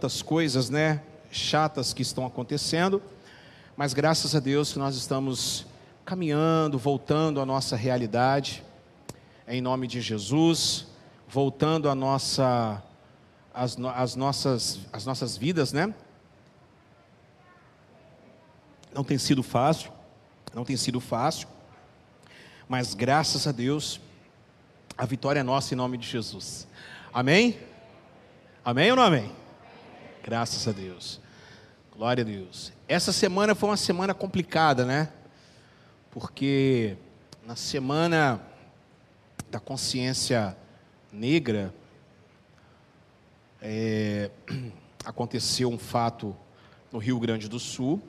tantas coisas, né, chatas que estão acontecendo, mas graças a Deus que nós estamos caminhando, voltando à nossa realidade, em nome de Jesus, voltando à nossa, às, às nossas, às nossas vidas, né? Não tem sido fácil, não tem sido fácil, mas graças a Deus, a vitória é nossa em nome de Jesus. Amém? Amém ou não amém? Graças a Deus. Glória a Deus. Essa semana foi uma semana complicada, né? Porque na semana da consciência negra é, aconteceu um fato no Rio Grande do Sul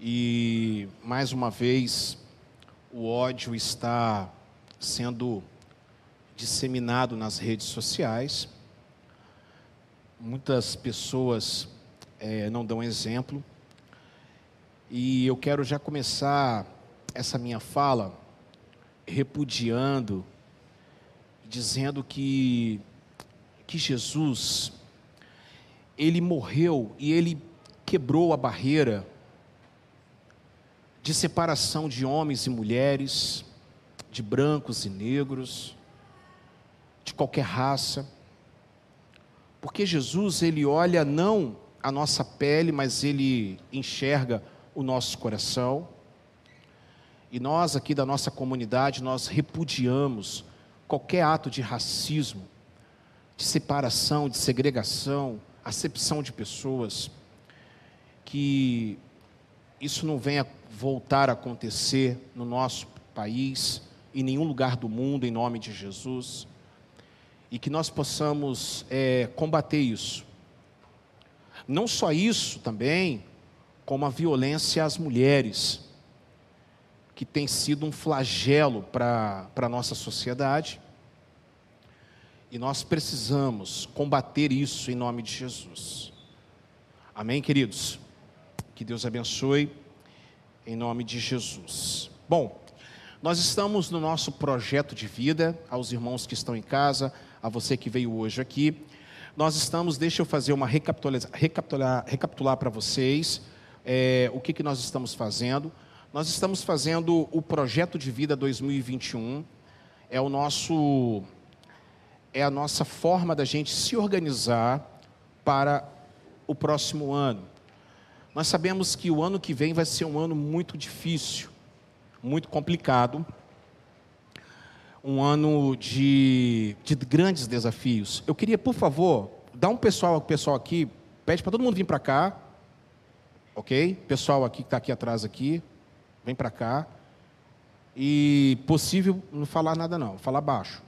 e mais uma vez o ódio está sendo disseminado nas redes sociais muitas pessoas é, não dão exemplo. E eu quero já começar essa minha fala repudiando, dizendo que, que Jesus, ele morreu e ele quebrou a barreira de separação de homens e mulheres, de brancos e negros, de qualquer raça porque Jesus, ele olha não a nossa pele, mas ele enxerga o nosso coração. E nós aqui da nossa comunidade, nós repudiamos qualquer ato de racismo, de separação, de segregação, acepção de pessoas, que isso não venha voltar a acontecer no nosso país, em nenhum lugar do mundo, em nome de Jesus e que nós possamos é, combater isso. Não só isso também, como a violência às mulheres, que tem sido um flagelo para a nossa sociedade. E nós precisamos combater isso em nome de Jesus. Amém, queridos? Que Deus abençoe em nome de Jesus. Bom, nós estamos no nosso projeto de vida, aos irmãos que estão em casa, a você que veio hoje aqui. Nós estamos, deixa eu fazer uma recapitular, recapitular, recapitular para vocês é, o que, que nós estamos fazendo. Nós estamos fazendo o projeto de vida 2021. É o nosso é a nossa forma da gente se organizar para o próximo ano. Nós sabemos que o ano que vem vai ser um ano muito difícil, muito complicado um ano de, de grandes desafios. Eu queria, por favor, dar um pessoal, pessoal aqui, pede para todo mundo vir para cá, ok? Pessoal aqui que está aqui atrás aqui, vem para cá. E possível não falar nada não, falar baixo.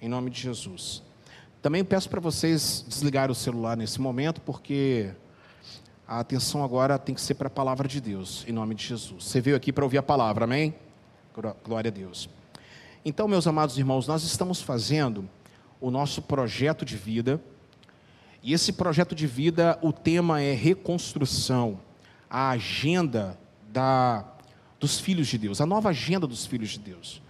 Em nome de Jesus. Também peço para vocês desligar o celular nesse momento, porque a atenção agora tem que ser para a palavra de Deus, em nome de Jesus. Você veio aqui para ouvir a palavra, amém? Glória a Deus. Então, meus amados irmãos, nós estamos fazendo o nosso projeto de vida, e esse projeto de vida, o tema é reconstrução, a agenda da, dos filhos de Deus, a nova agenda dos filhos de Deus.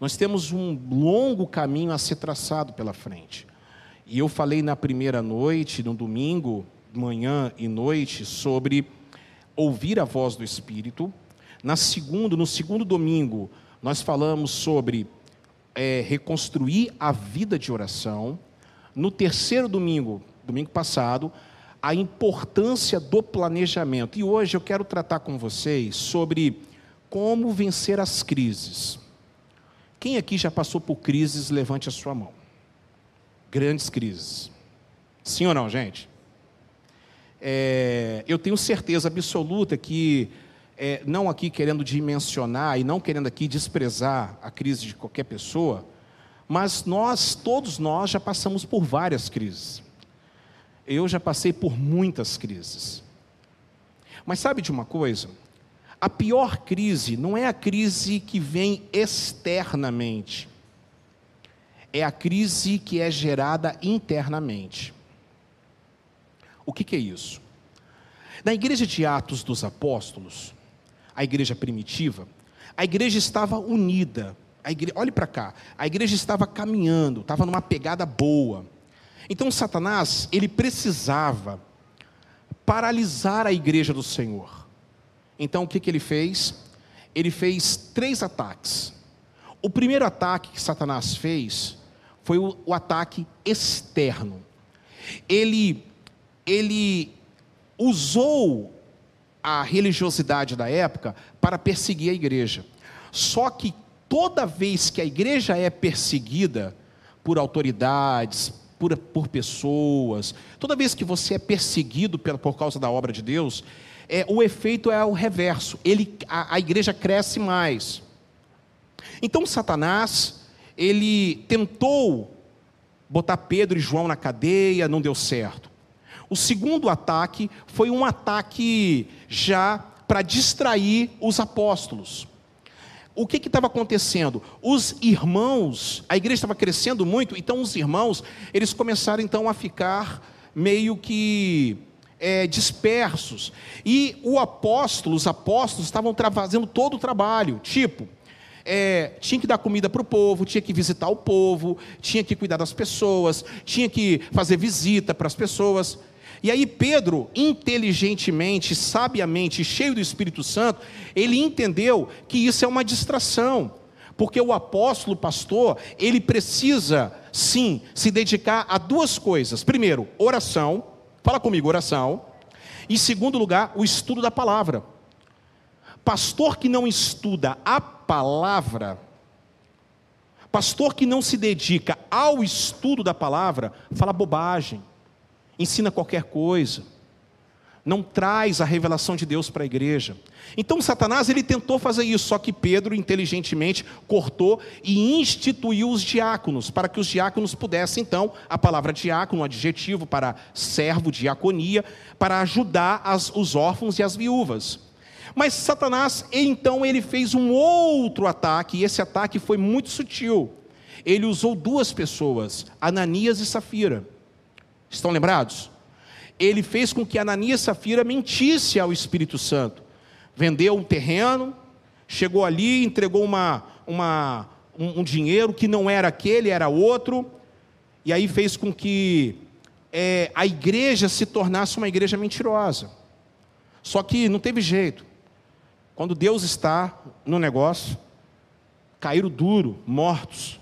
Nós temos um longo caminho a ser traçado pela frente. E eu falei na primeira noite, no domingo, manhã e noite, sobre ouvir a voz do Espírito. Na segundo, no segundo domingo, nós falamos sobre é, reconstruir a vida de oração. No terceiro domingo, domingo passado, a importância do planejamento. E hoje eu quero tratar com vocês sobre como vencer as crises. Quem aqui já passou por crises, levante a sua mão. Grandes crises. Sim ou não, gente? É, eu tenho certeza absoluta que é, não aqui querendo dimensionar e não querendo aqui desprezar a crise de qualquer pessoa, mas nós, todos nós, já passamos por várias crises. Eu já passei por muitas crises. Mas sabe de uma coisa? A pior crise não é a crise que vem externamente, é a crise que é gerada internamente. O que, que é isso? Na igreja de Atos dos Apóstolos, a igreja primitiva, a igreja estava unida. A igreja, olhe para cá, a igreja estava caminhando, estava numa pegada boa. Então Satanás, ele precisava paralisar a igreja do Senhor. Então o que, que ele fez? Ele fez três ataques. O primeiro ataque que Satanás fez foi o, o ataque externo. Ele, ele usou a religiosidade da época para perseguir a igreja. Só que toda vez que a igreja é perseguida por autoridades, por, por pessoas, toda vez que você é perseguido por, causa da obra de Deus, é, o efeito é o reverso, ele, a, a igreja cresce mais. Então Satanás, ele tentou botar Pedro e João na cadeia, não deu certo. O segundo ataque foi um ataque já para distrair os apóstolos o que estava acontecendo? Os irmãos, a igreja estava crescendo muito, então os irmãos, eles começaram então a ficar meio que é, dispersos. E o apóstolo, os apóstolos estavam fazendo todo o trabalho, tipo, é, tinha que dar comida para o povo, tinha que visitar o povo, tinha que cuidar das pessoas, tinha que fazer visita para as pessoas. E aí Pedro, inteligentemente, sabiamente, cheio do Espírito Santo, ele entendeu que isso é uma distração. Porque o apóstolo pastor, ele precisa, sim, se dedicar a duas coisas. Primeiro, oração. Fala comigo, oração. Em segundo lugar, o estudo da palavra. Pastor que não estuda a palavra, pastor que não se dedica ao estudo da palavra, fala bobagem ensina qualquer coisa, não traz a revelação de Deus para a igreja. Então Satanás ele tentou fazer isso, só que Pedro inteligentemente cortou e instituiu os diáconos, para que os diáconos pudessem então, a palavra diácono, um adjetivo para servo, diaconia, para ajudar as, os órfãos e as viúvas. Mas Satanás, então, ele fez um outro ataque, e esse ataque foi muito sutil. Ele usou duas pessoas, Ananias e Safira. Estão lembrados? Ele fez com que Ananias e Safira mentisse ao Espírito Santo. Vendeu um terreno, chegou ali, entregou uma, uma, um, um dinheiro que não era aquele, era outro, e aí fez com que é, a igreja se tornasse uma igreja mentirosa. Só que não teve jeito. Quando Deus está no negócio, caíram duro, mortos.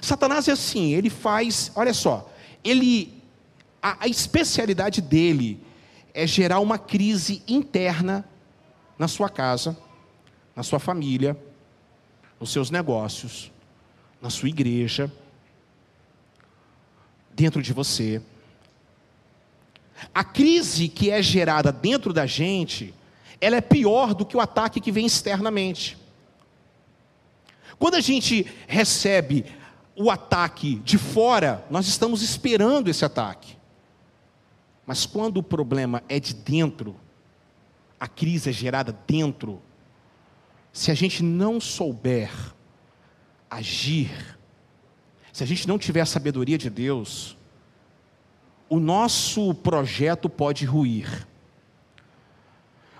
Satanás é assim, ele faz, olha só, ele, a, a especialidade dele é gerar uma crise interna na sua casa, na sua família, nos seus negócios, na sua igreja, dentro de você. A crise que é gerada dentro da gente, ela é pior do que o ataque que vem externamente. Quando a gente recebe o ataque de fora, nós estamos esperando esse ataque. Mas quando o problema é de dentro, a crise é gerada dentro, se a gente não souber agir, se a gente não tiver a sabedoria de Deus, o nosso projeto pode ruir.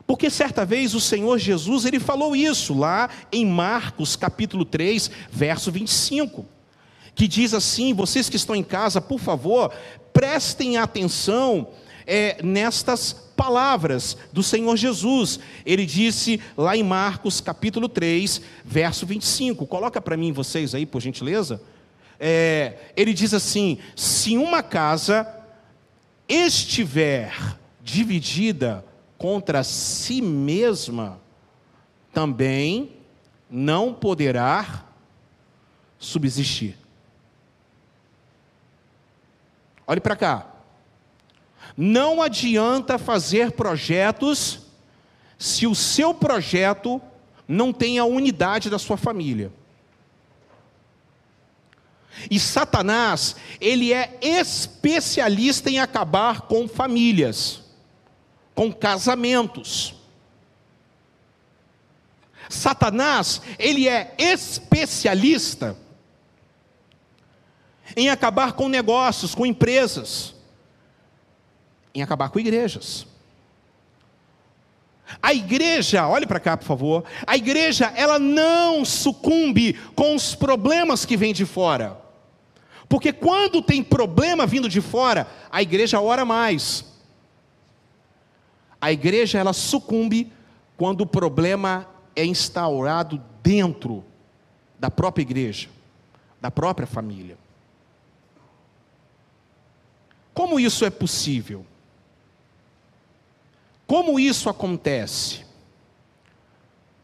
Porque certa vez o Senhor Jesus, ele falou isso lá em Marcos capítulo 3, verso 25 que diz assim: vocês que estão em casa, por favor, prestem atenção é, nestas palavras do Senhor Jesus. Ele disse lá em Marcos capítulo 3, verso 25. Coloca para mim vocês aí, por gentileza. É, ele diz assim: se uma casa estiver dividida contra si mesma, também não poderá subsistir. Olhe para cá. Não adianta fazer projetos se o seu projeto não tem a unidade da sua família. E Satanás, ele é especialista em acabar com famílias, com casamentos. Satanás, ele é especialista em acabar com negócios, com empresas, em acabar com igrejas. A igreja, olhe para cá, por favor. A igreja, ela não sucumbe com os problemas que vêm de fora. Porque quando tem problema vindo de fora, a igreja ora mais. A igreja ela sucumbe quando o problema é instaurado dentro da própria igreja, da própria família. Como isso é possível? Como isso acontece?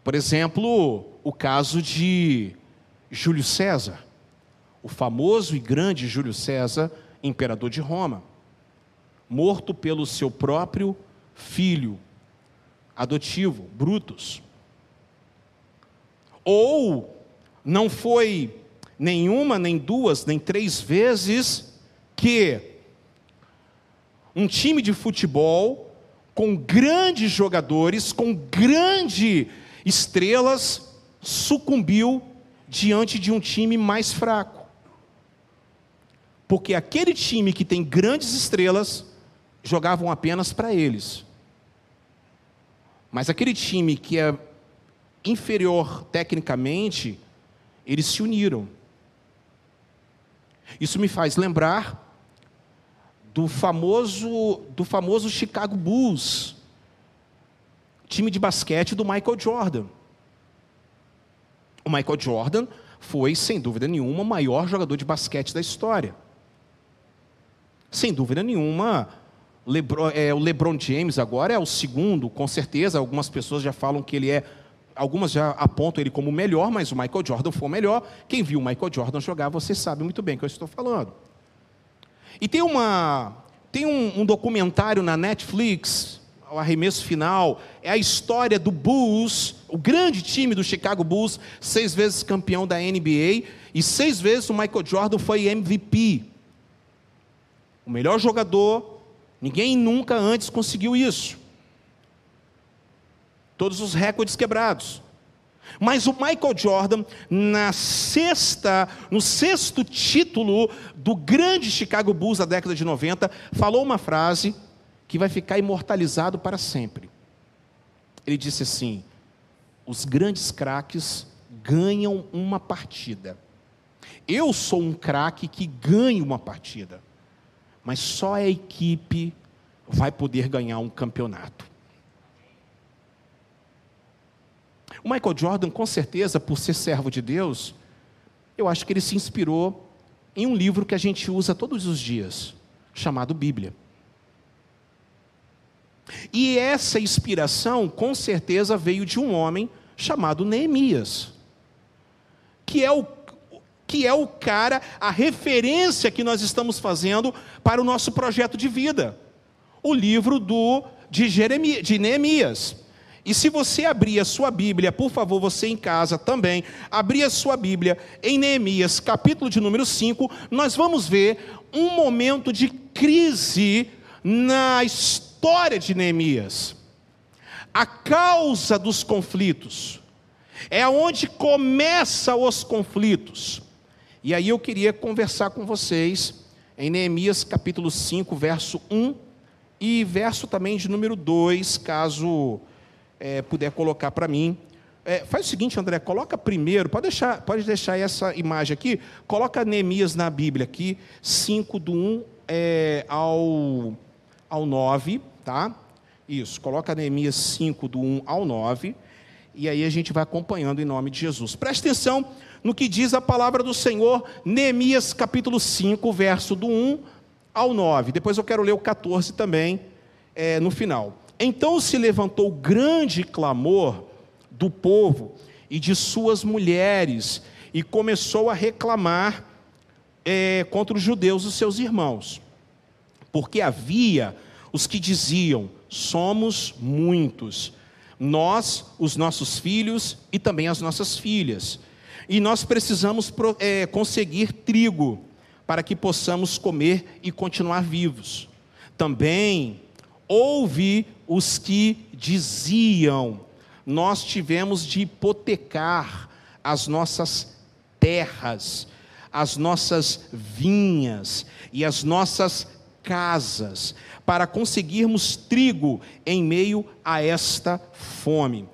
Por exemplo, o caso de Júlio César, o famoso e grande Júlio César, imperador de Roma, morto pelo seu próprio filho adotivo, Brutus. Ou não foi nenhuma, nem duas, nem três vezes que um time de futebol com grandes jogadores, com grandes estrelas, sucumbiu diante de um time mais fraco. Porque aquele time que tem grandes estrelas jogavam apenas para eles. Mas aquele time que é inferior tecnicamente, eles se uniram. Isso me faz lembrar do famoso do famoso Chicago Bulls, time de basquete do Michael Jordan. O Michael Jordan foi, sem dúvida nenhuma, o maior jogador de basquete da história. Sem dúvida nenhuma, Lebron, é, o LeBron James agora é o segundo, com certeza. Algumas pessoas já falam que ele é. Algumas já apontam ele como o melhor, mas o Michael Jordan foi o melhor. Quem viu o Michael Jordan jogar, você sabe muito bem o que eu estou falando. E tem, uma, tem um, um documentário na Netflix, o arremesso final, é a história do Bulls, o grande time do Chicago Bulls, seis vezes campeão da NBA, e seis vezes o Michael Jordan foi MVP. O melhor jogador, Ninguém nunca antes conseguiu isso. Todos os recordes quebrados. Mas o Michael Jordan, na sexta, no sexto título do grande Chicago Bulls da década de 90, falou uma frase que vai ficar imortalizado para sempre. Ele disse assim: os grandes craques ganham uma partida. Eu sou um craque que ganha uma partida mas só a equipe vai poder ganhar um campeonato. O Michael Jordan, com certeza, por ser servo de Deus, eu acho que ele se inspirou em um livro que a gente usa todos os dias, chamado Bíblia. E essa inspiração, com certeza, veio de um homem chamado Neemias, que é o que é o cara, a referência que nós estamos fazendo para o nosso projeto de vida. O livro do de, Jeremias, de Neemias. E se você abrir a sua Bíblia, por favor, você em casa também, abrir a sua Bíblia em Neemias, capítulo de número 5, nós vamos ver um momento de crise na história de Neemias. A causa dos conflitos é onde começa os conflitos. E aí eu queria conversar com vocês em Neemias capítulo 5, verso 1 e verso também de número 2, caso é, puder colocar para mim. É, faz o seguinte, André, coloca primeiro, pode deixar, pode deixar essa imagem aqui, coloca Neemias na Bíblia aqui, 5 do 1 é, ao, ao 9, tá? Isso, coloca Neemias 5 do 1 ao 9, e aí a gente vai acompanhando em nome de Jesus. Preste atenção no que diz a palavra do Senhor, Neemias capítulo 5, verso do 1 ao 9. Depois eu quero ler o 14 também, é, no final. Então se levantou grande clamor do povo e de suas mulheres, e começou a reclamar é, contra os judeus, os seus irmãos, porque havia os que diziam: somos muitos, nós, os nossos filhos e também as nossas filhas e nós precisamos é, conseguir trigo para que possamos comer e continuar vivos. Também houve os que diziam: nós tivemos de hipotecar as nossas terras, as nossas vinhas e as nossas casas para conseguirmos trigo em meio a esta fome.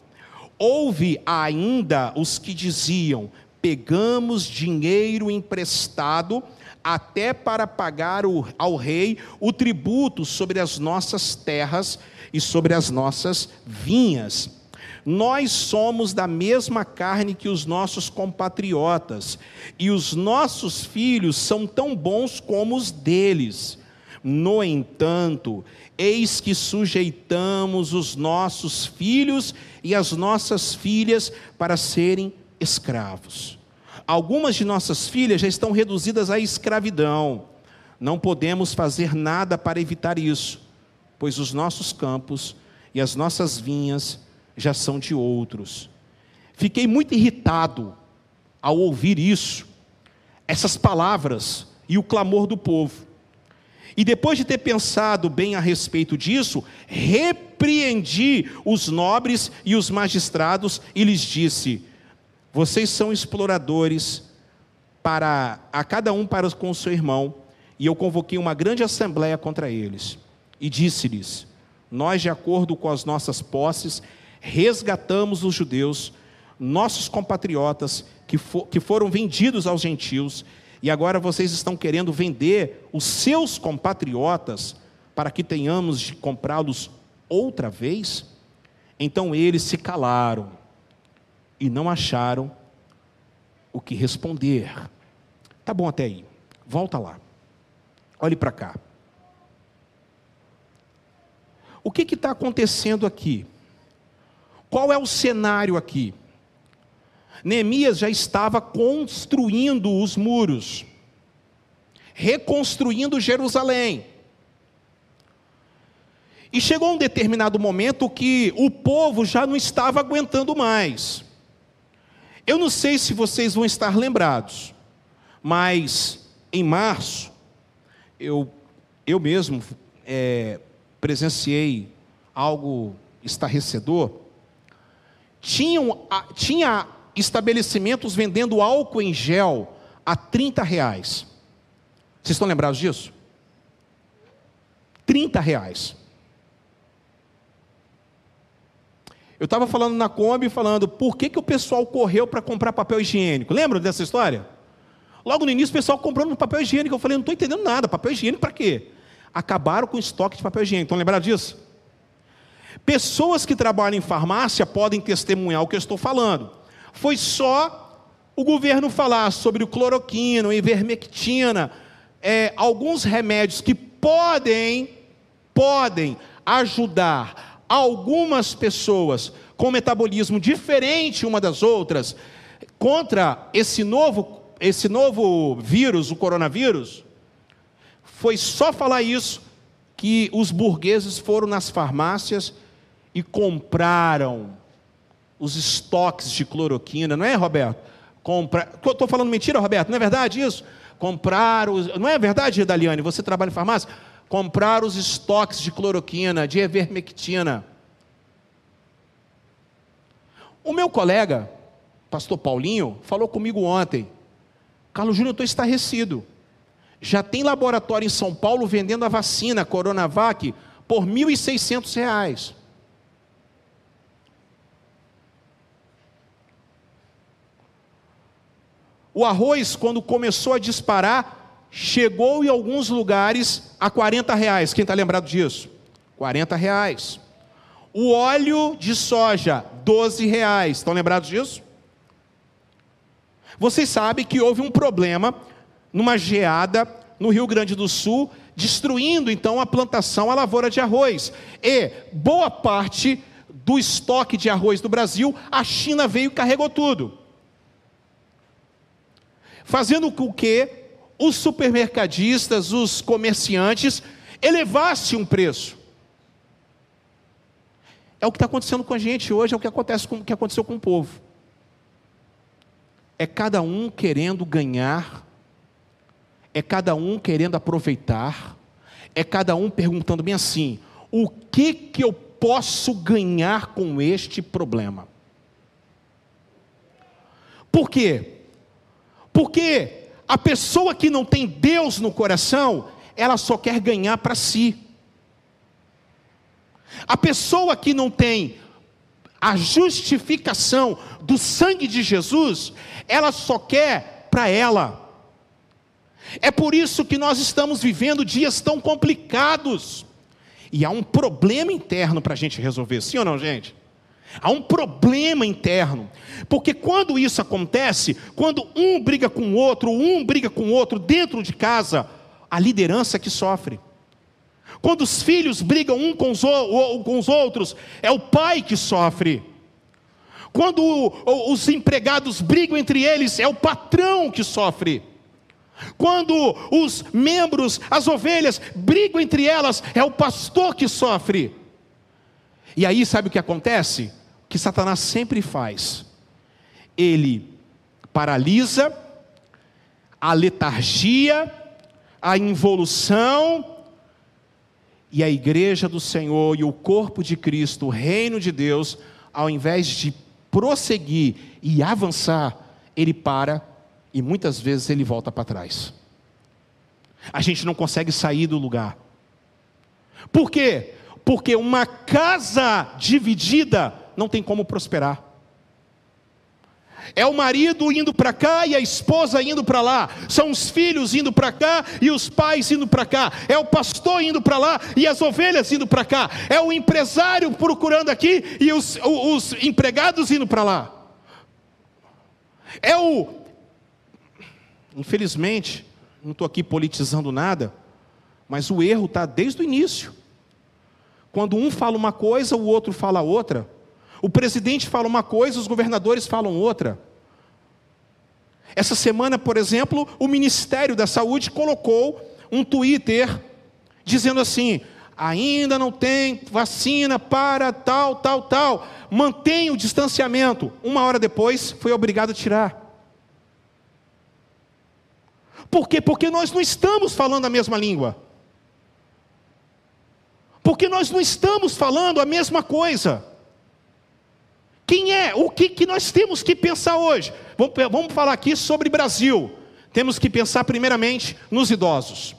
Houve ainda os que diziam: pegamos dinheiro emprestado até para pagar ao rei o tributo sobre as nossas terras e sobre as nossas vinhas. Nós somos da mesma carne que os nossos compatriotas, e os nossos filhos são tão bons como os deles. No entanto, eis que sujeitamos os nossos filhos e as nossas filhas para serem escravos. Algumas de nossas filhas já estão reduzidas à escravidão. Não podemos fazer nada para evitar isso, pois os nossos campos e as nossas vinhas já são de outros. Fiquei muito irritado ao ouvir isso, essas palavras e o clamor do povo. E depois de ter pensado bem a respeito disso, repreendi os nobres e os magistrados e lhes disse: Vocês são exploradores para a cada um para com o seu irmão. E eu convoquei uma grande assembleia contra eles e disse-lhes: Nós, de acordo com as nossas posses, resgatamos os judeus, nossos compatriotas, que, for, que foram vendidos aos gentios, e agora vocês estão querendo vender os seus compatriotas para que tenhamos de comprá-los outra vez? Então eles se calaram e não acharam o que responder. Tá bom até aí, volta lá, olhe para cá. O que está acontecendo aqui? Qual é o cenário aqui? Neemias já estava construindo os muros, reconstruindo Jerusalém. E chegou um determinado momento que o povo já não estava aguentando mais. Eu não sei se vocês vão estar lembrados, mas em março, eu, eu mesmo é, presenciei algo estarrecedor tinham, tinha estabelecimentos vendendo álcool em gel a 30 reais. Vocês estão lembrados disso? 30 reais. Eu estava falando na Kombi, falando por que, que o pessoal correu para comprar papel higiênico. Lembram dessa história? Logo no início, o pessoal comprando papel higiênico. Eu falei, não estou entendendo nada. Papel higiênico para quê? Acabaram com o estoque de papel higiênico. Estão lembrados disso? Pessoas que trabalham em farmácia podem testemunhar o que eu estou falando. Foi só o governo falar sobre o cloroquina, ivermectina, é, alguns remédios que podem, podem ajudar algumas pessoas com metabolismo diferente uma das outras contra esse novo, esse novo vírus, o coronavírus. Foi só falar isso que os burgueses foram nas farmácias e compraram os estoques de cloroquina, não é, Roberto? Compra... Estou falando mentira, Roberto, não é verdade isso? Compraram, não é verdade, Daliane? Você trabalha em farmácia? Compraram os estoques de cloroquina, de ivermectina. O meu colega, pastor Paulinho, falou comigo ontem. Carlos Júnior, eu estou estarrecido. Já tem laboratório em São Paulo vendendo a vacina Coronavac por R$ 1.600. O arroz, quando começou a disparar, chegou em alguns lugares a 40 reais. Quem está lembrado disso? 40 reais. O óleo de soja, 12 reais. Estão lembrados disso? Vocês sabem que houve um problema numa geada no Rio Grande do Sul, destruindo então a plantação, a lavoura de arroz. E boa parte do estoque de arroz do Brasil, a China veio e carregou tudo fazendo com que os supermercadistas, os comerciantes, elevassem um preço. É o que está acontecendo com a gente hoje, é o que, acontece com, que aconteceu com o povo. É cada um querendo ganhar, é cada um querendo aproveitar, é cada um perguntando bem assim: o que, que eu posso ganhar com este problema? Por quê? Porque a pessoa que não tem Deus no coração, ela só quer ganhar para si. A pessoa que não tem a justificação do sangue de Jesus, ela só quer para ela. É por isso que nós estamos vivendo dias tão complicados. E há um problema interno para a gente resolver, sim ou não, gente? Há um problema interno. Porque quando isso acontece, quando um briga com o outro, um briga com o outro dentro de casa, a liderança que sofre. Quando os filhos brigam um com os, com os outros, é o pai que sofre. Quando os empregados brigam entre eles, é o patrão que sofre. Quando os membros, as ovelhas, brigam entre elas, é o pastor que sofre. E aí, sabe o que acontece? Que Satanás sempre faz? Ele paralisa a letargia, a involução, e a igreja do Senhor e o corpo de Cristo, o reino de Deus, ao invés de prosseguir e avançar, ele para e muitas vezes ele volta para trás. A gente não consegue sair do lugar. Por quê? Porque uma casa dividida não tem como prosperar. É o marido indo para cá e a esposa indo para lá. São os filhos indo para cá e os pais indo para cá. É o pastor indo para lá e as ovelhas indo para cá. É o empresário procurando aqui e os, os empregados indo para lá. É o. Infelizmente, não estou aqui politizando nada, mas o erro está desde o início. Quando um fala uma coisa, o outro fala outra. O presidente fala uma coisa, os governadores falam outra. Essa semana, por exemplo, o Ministério da Saúde colocou um Twitter dizendo assim: ainda não tem vacina para tal, tal, tal, mantenha o distanciamento. Uma hora depois, foi obrigado a tirar. Por quê? Porque nós não estamos falando a mesma língua. Porque nós não estamos falando a mesma coisa. Quem é? O que, que nós temos que pensar hoje? Vamos, vamos falar aqui sobre Brasil. Temos que pensar primeiramente nos idosos.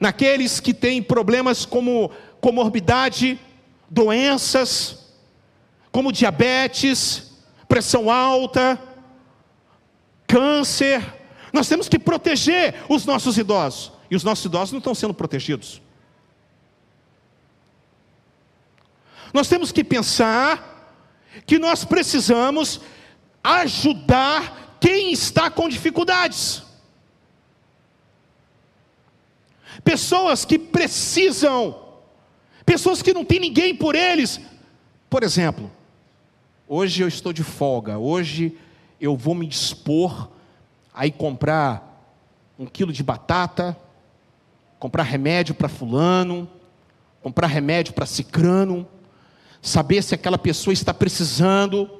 Naqueles que têm problemas como comorbidade, doenças, como diabetes, pressão alta, câncer. Nós temos que proteger os nossos idosos. E os nossos idosos não estão sendo protegidos. Nós temos que pensar que nós precisamos ajudar quem está com dificuldades. Pessoas que precisam, pessoas que não tem ninguém por eles. Por exemplo, hoje eu estou de folga, hoje eu vou me dispor a ir comprar um quilo de batata, comprar remédio para fulano, comprar remédio para cicrano saber se aquela pessoa está precisando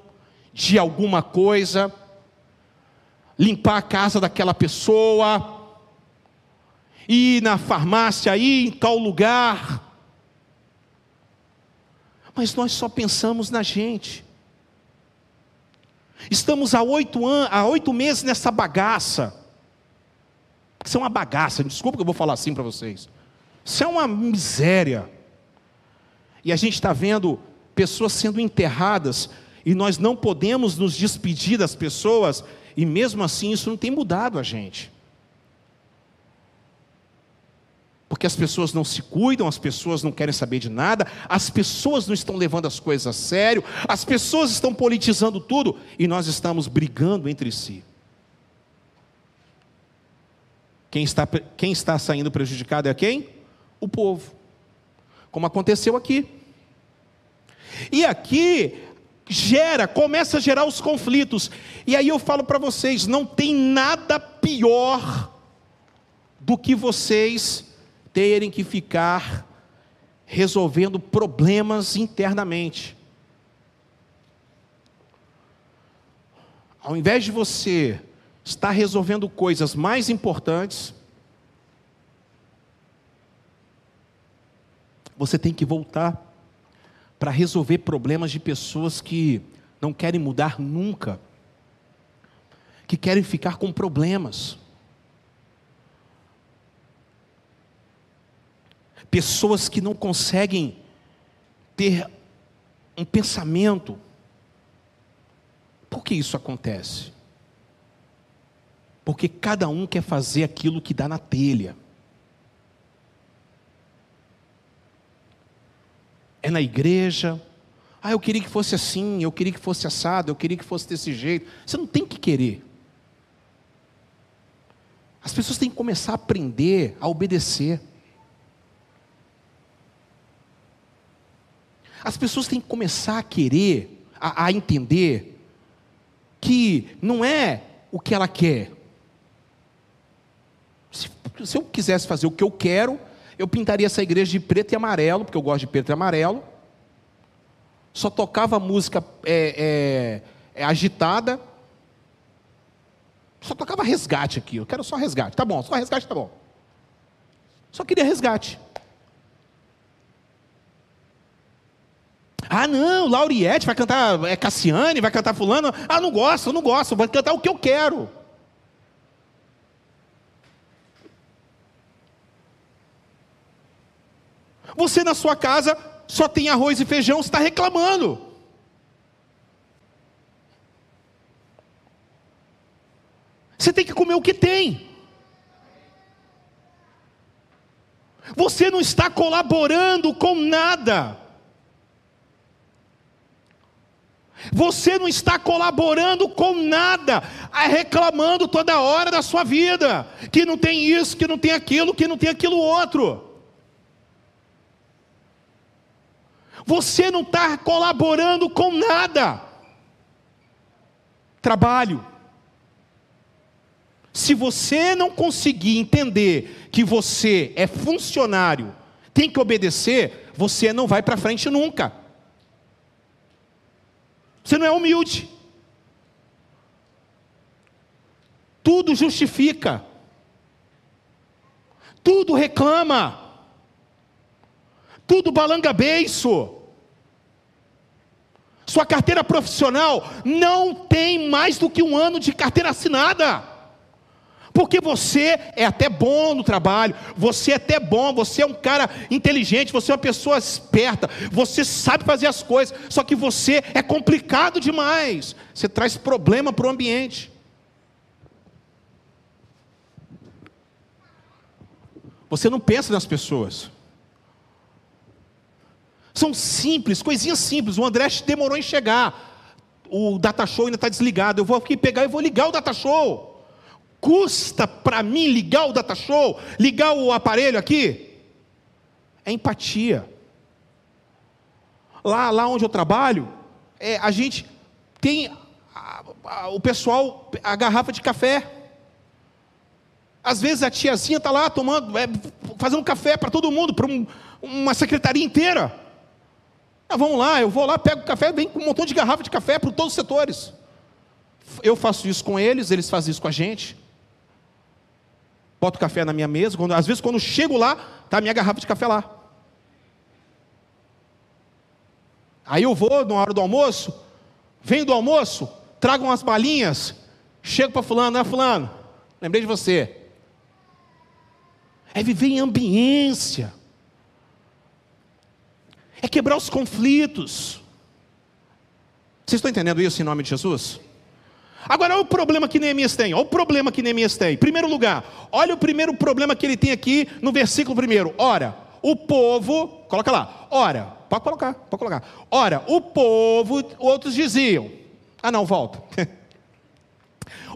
de alguma coisa, limpar a casa daquela pessoa, ir na farmácia, ir em tal lugar. Mas nós só pensamos na gente. Estamos há oito, anos, há oito meses nessa bagaça. Isso é uma bagaça, desculpa que eu vou falar assim para vocês. Isso é uma miséria. E a gente está vendo pessoas sendo enterradas, e nós não podemos nos despedir das pessoas, e mesmo assim isso não tem mudado a gente. Porque as pessoas não se cuidam, as pessoas não querem saber de nada, as pessoas não estão levando as coisas a sério, as pessoas estão politizando tudo e nós estamos brigando entre si. Quem está, quem está saindo prejudicado é quem? O povo. Como aconteceu aqui. E aqui gera, começa a gerar os conflitos. E aí eu falo para vocês, não tem nada pior do que vocês terem que ficar resolvendo problemas internamente. Ao invés de você estar resolvendo coisas mais importantes, você tem que voltar para resolver problemas de pessoas que não querem mudar nunca, que querem ficar com problemas. Pessoas que não conseguem ter um pensamento. Por que isso acontece? Porque cada um quer fazer aquilo que dá na telha. É na igreja. Ah, eu queria que fosse assim, eu queria que fosse assado, eu queria que fosse desse jeito. Você não tem que querer. As pessoas têm que começar a aprender a obedecer. As pessoas têm que começar a querer, a, a entender, que não é o que ela quer. Se, se eu quisesse fazer o que eu quero, eu pintaria essa igreja de preto e amarelo, porque eu gosto de preto e amarelo. Só tocava música é, é, é, agitada. Só tocava resgate aqui. Eu quero só resgate. Tá bom, só resgate tá bom. Só queria resgate. Ah, não, Lauriette vai cantar é Cassiane, vai cantar fulano. Ah, não gosto, não gosto, vai cantar o que eu quero. Você na sua casa só tem arroz e feijão, está reclamando. Você tem que comer o que tem. Você não está colaborando com nada. Você não está colaborando com nada, reclamando toda hora da sua vida, que não tem isso, que não tem aquilo, que não tem aquilo outro. Você não está colaborando com nada. Trabalho. Se você não conseguir entender que você é funcionário, tem que obedecer, você não vai para frente nunca. Você não é humilde. Tudo justifica. Tudo reclama. Tudo balanga beiço. Sua carteira profissional não tem mais do que um ano de carteira assinada. Porque você é até bom no trabalho, você é até bom, você é um cara inteligente, você é uma pessoa esperta, você sabe fazer as coisas, só que você é complicado demais. Você traz problema para o ambiente. Você não pensa nas pessoas. São simples, coisinhas simples. O André demorou em chegar. O data show ainda está desligado. Eu vou aqui pegar e vou ligar o data show. Custa para mim ligar o data show, ligar o aparelho aqui? É empatia. Lá, lá onde eu trabalho, é, a gente tem a, a, o pessoal, a garrafa de café. Às vezes a tiazinha está lá tomando, é, fazendo café para todo mundo, para um, uma secretaria inteira. Ah, vamos lá, eu vou lá, pego o café, vem com um montão de garrafa de café para todos os setores. Eu faço isso com eles, eles fazem isso com a gente boto café na minha mesa, quando, às vezes quando chego lá, está a minha garrafa de café lá. Aí eu vou na hora do almoço, venho do almoço, trago umas balinhas, chego para fulano, não é fulano, lembrei de você. É viver em ambiência. É quebrar os conflitos. Vocês estão entendendo isso em nome de Jesus? Agora, olha o problema que Neemias tem. Olha o problema que Neemias tem. Em primeiro lugar, olha o primeiro problema que ele tem aqui no versículo primeiro. Ora, o povo, coloca lá, ora, pode colocar, pode colocar. Ora, o povo, outros diziam. Ah, não, volta.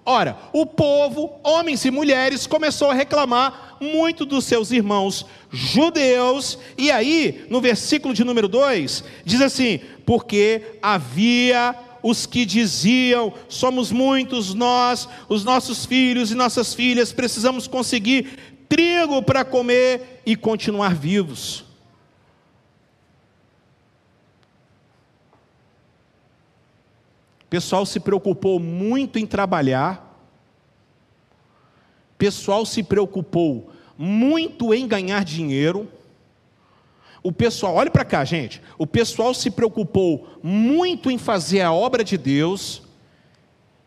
Ora, o povo, homens e mulheres, começou a reclamar muito dos seus irmãos judeus, e aí, no versículo de número 2, diz assim: porque havia os que diziam: somos muitos nós, os nossos filhos e nossas filhas, precisamos conseguir trigo para comer e continuar vivos. Pessoal se preocupou muito em trabalhar, pessoal se preocupou muito em ganhar dinheiro, o pessoal, olhe para cá, gente. O pessoal se preocupou muito em fazer a obra de Deus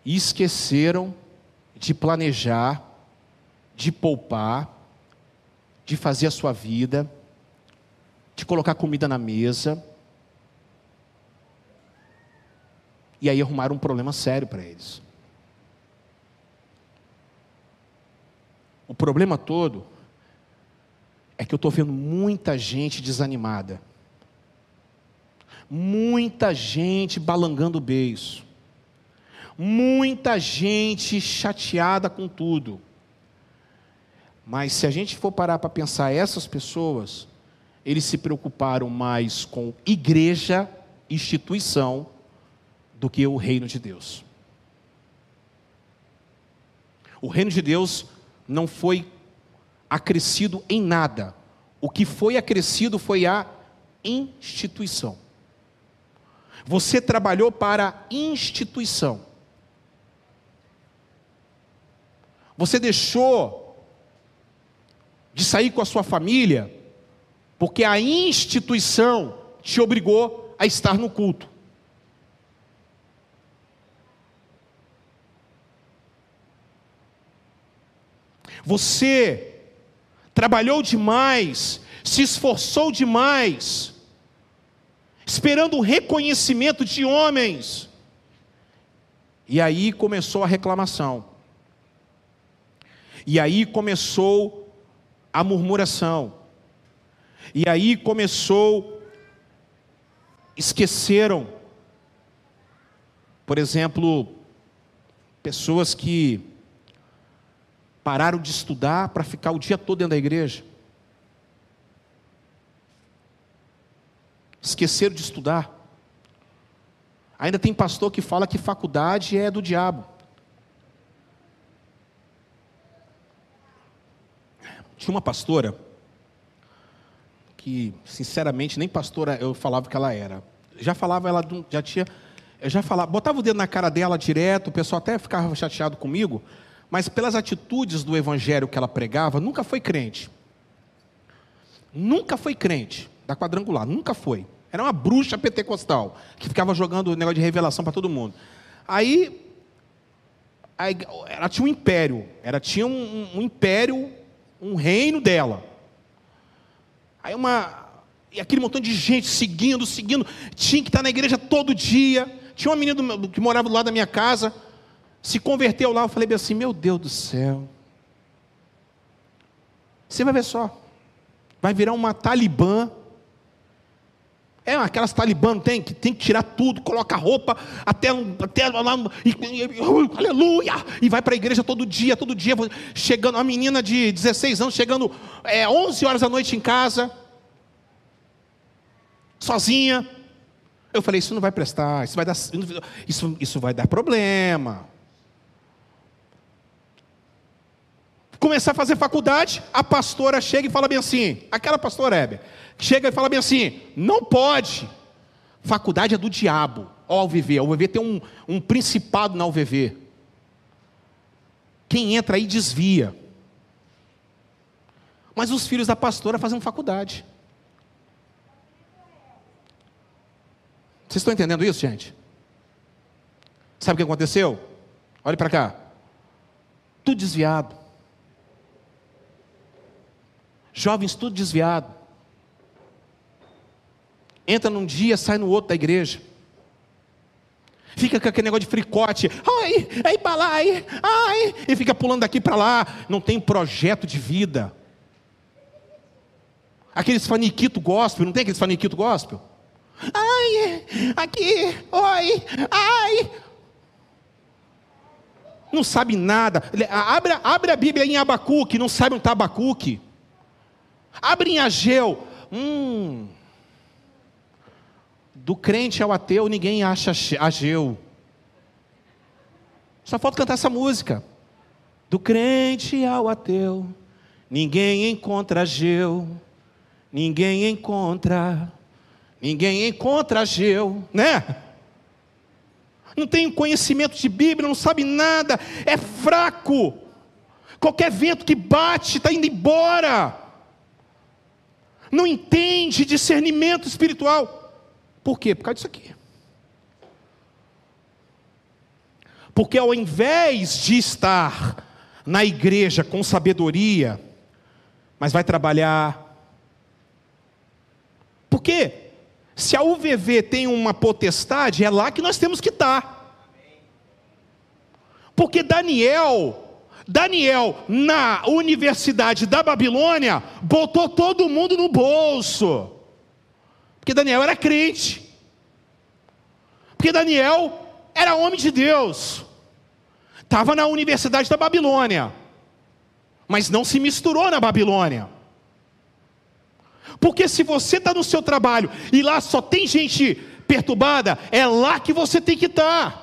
e esqueceram de planejar, de poupar, de fazer a sua vida, de colocar comida na mesa. E aí arrumaram um problema sério para eles. O problema todo é que eu estou vendo muita gente desanimada, muita gente balangando o beiço, muita gente chateada com tudo. Mas se a gente for parar para pensar, essas pessoas, eles se preocuparam mais com igreja, instituição, do que o reino de Deus. O reino de Deus não foi acrescido em nada. O que foi acrescido foi a instituição. Você trabalhou para a instituição. Você deixou de sair com a sua família porque a instituição te obrigou a estar no culto. Você trabalhou demais, se esforçou demais, esperando o reconhecimento de homens. E aí começou a reclamação. E aí começou a murmuração. E aí começou esqueceram por exemplo, pessoas que pararam de estudar para ficar o dia todo dentro da igreja. Esqueceram de estudar. Ainda tem pastor que fala que faculdade é do diabo. Tinha uma pastora que, sinceramente, nem pastora eu falava que ela era. Já falava ela já tinha, já falava, botava o dedo na cara dela direto, o pessoal até ficava chateado comigo, mas pelas atitudes do evangelho que ela pregava, nunca foi crente. Nunca foi crente da quadrangular, nunca foi. Era uma bruxa pentecostal que ficava jogando negócio de revelação para todo mundo. Aí, aí, ela tinha um império, ela tinha um, um império, um reino dela. Aí uma e aquele montão de gente seguindo, seguindo, tinha que estar na igreja todo dia. Tinha uma menina que morava do lado da minha casa, se converteu lá, eu falei assim: meu Deus do céu. Você vai ver só. Vai virar uma talibã. É aquelas talibã tem que tem que tirar tudo, coloca roupa até até lá e, e, aleluia e vai para a igreja todo dia, todo dia chegando uma menina de 16 anos chegando é, 11 horas da noite em casa sozinha. Eu falei isso não vai prestar, isso vai dar isso, isso vai dar problema. Começar a fazer faculdade, a pastora chega e fala bem assim, aquela pastora Hebe, chega e fala bem assim, não pode, faculdade é do diabo, ó, o UVV, o UVV tem um, um principado na UVV, quem entra aí desvia, mas os filhos da pastora fazem faculdade, vocês estão entendendo isso, gente? Sabe o que aconteceu? Olhe para cá, tudo desviado, Jovens tudo desviado. Entra num dia, sai no outro da igreja. Fica com aquele negócio de fricote. Ai, aí para lá, ai, ai. E fica pulando daqui para lá. Não tem projeto de vida. Aqueles faniquito gospel, não tem aqueles faniquito gospel? Ai, aqui, oi, ai. Não sabe nada. Abre, abre a Bíblia em Abacuque, não sabe onde está Abacuque. Abre em Ageu. Hum. Do crente ao ateu, ninguém acha Ageu. Só falta cantar essa música. Do crente ao ateu, ninguém encontra Ageu. Ninguém encontra. Ninguém encontra Ageu, né? Não tem conhecimento de Bíblia, não sabe nada, é fraco. Qualquer vento que bate está indo embora não entende discernimento espiritual. Por quê? Por causa disso aqui. Porque ao invés de estar na igreja com sabedoria, mas vai trabalhar. Por quê? Se a UVV tem uma potestade, é lá que nós temos que estar. Porque Daniel Daniel, na universidade da Babilônia, botou todo mundo no bolso. Porque Daniel era crente. Porque Daniel era homem de Deus. Estava na universidade da Babilônia. Mas não se misturou na Babilônia. Porque se você está no seu trabalho e lá só tem gente perturbada, é lá que você tem que estar. Tá.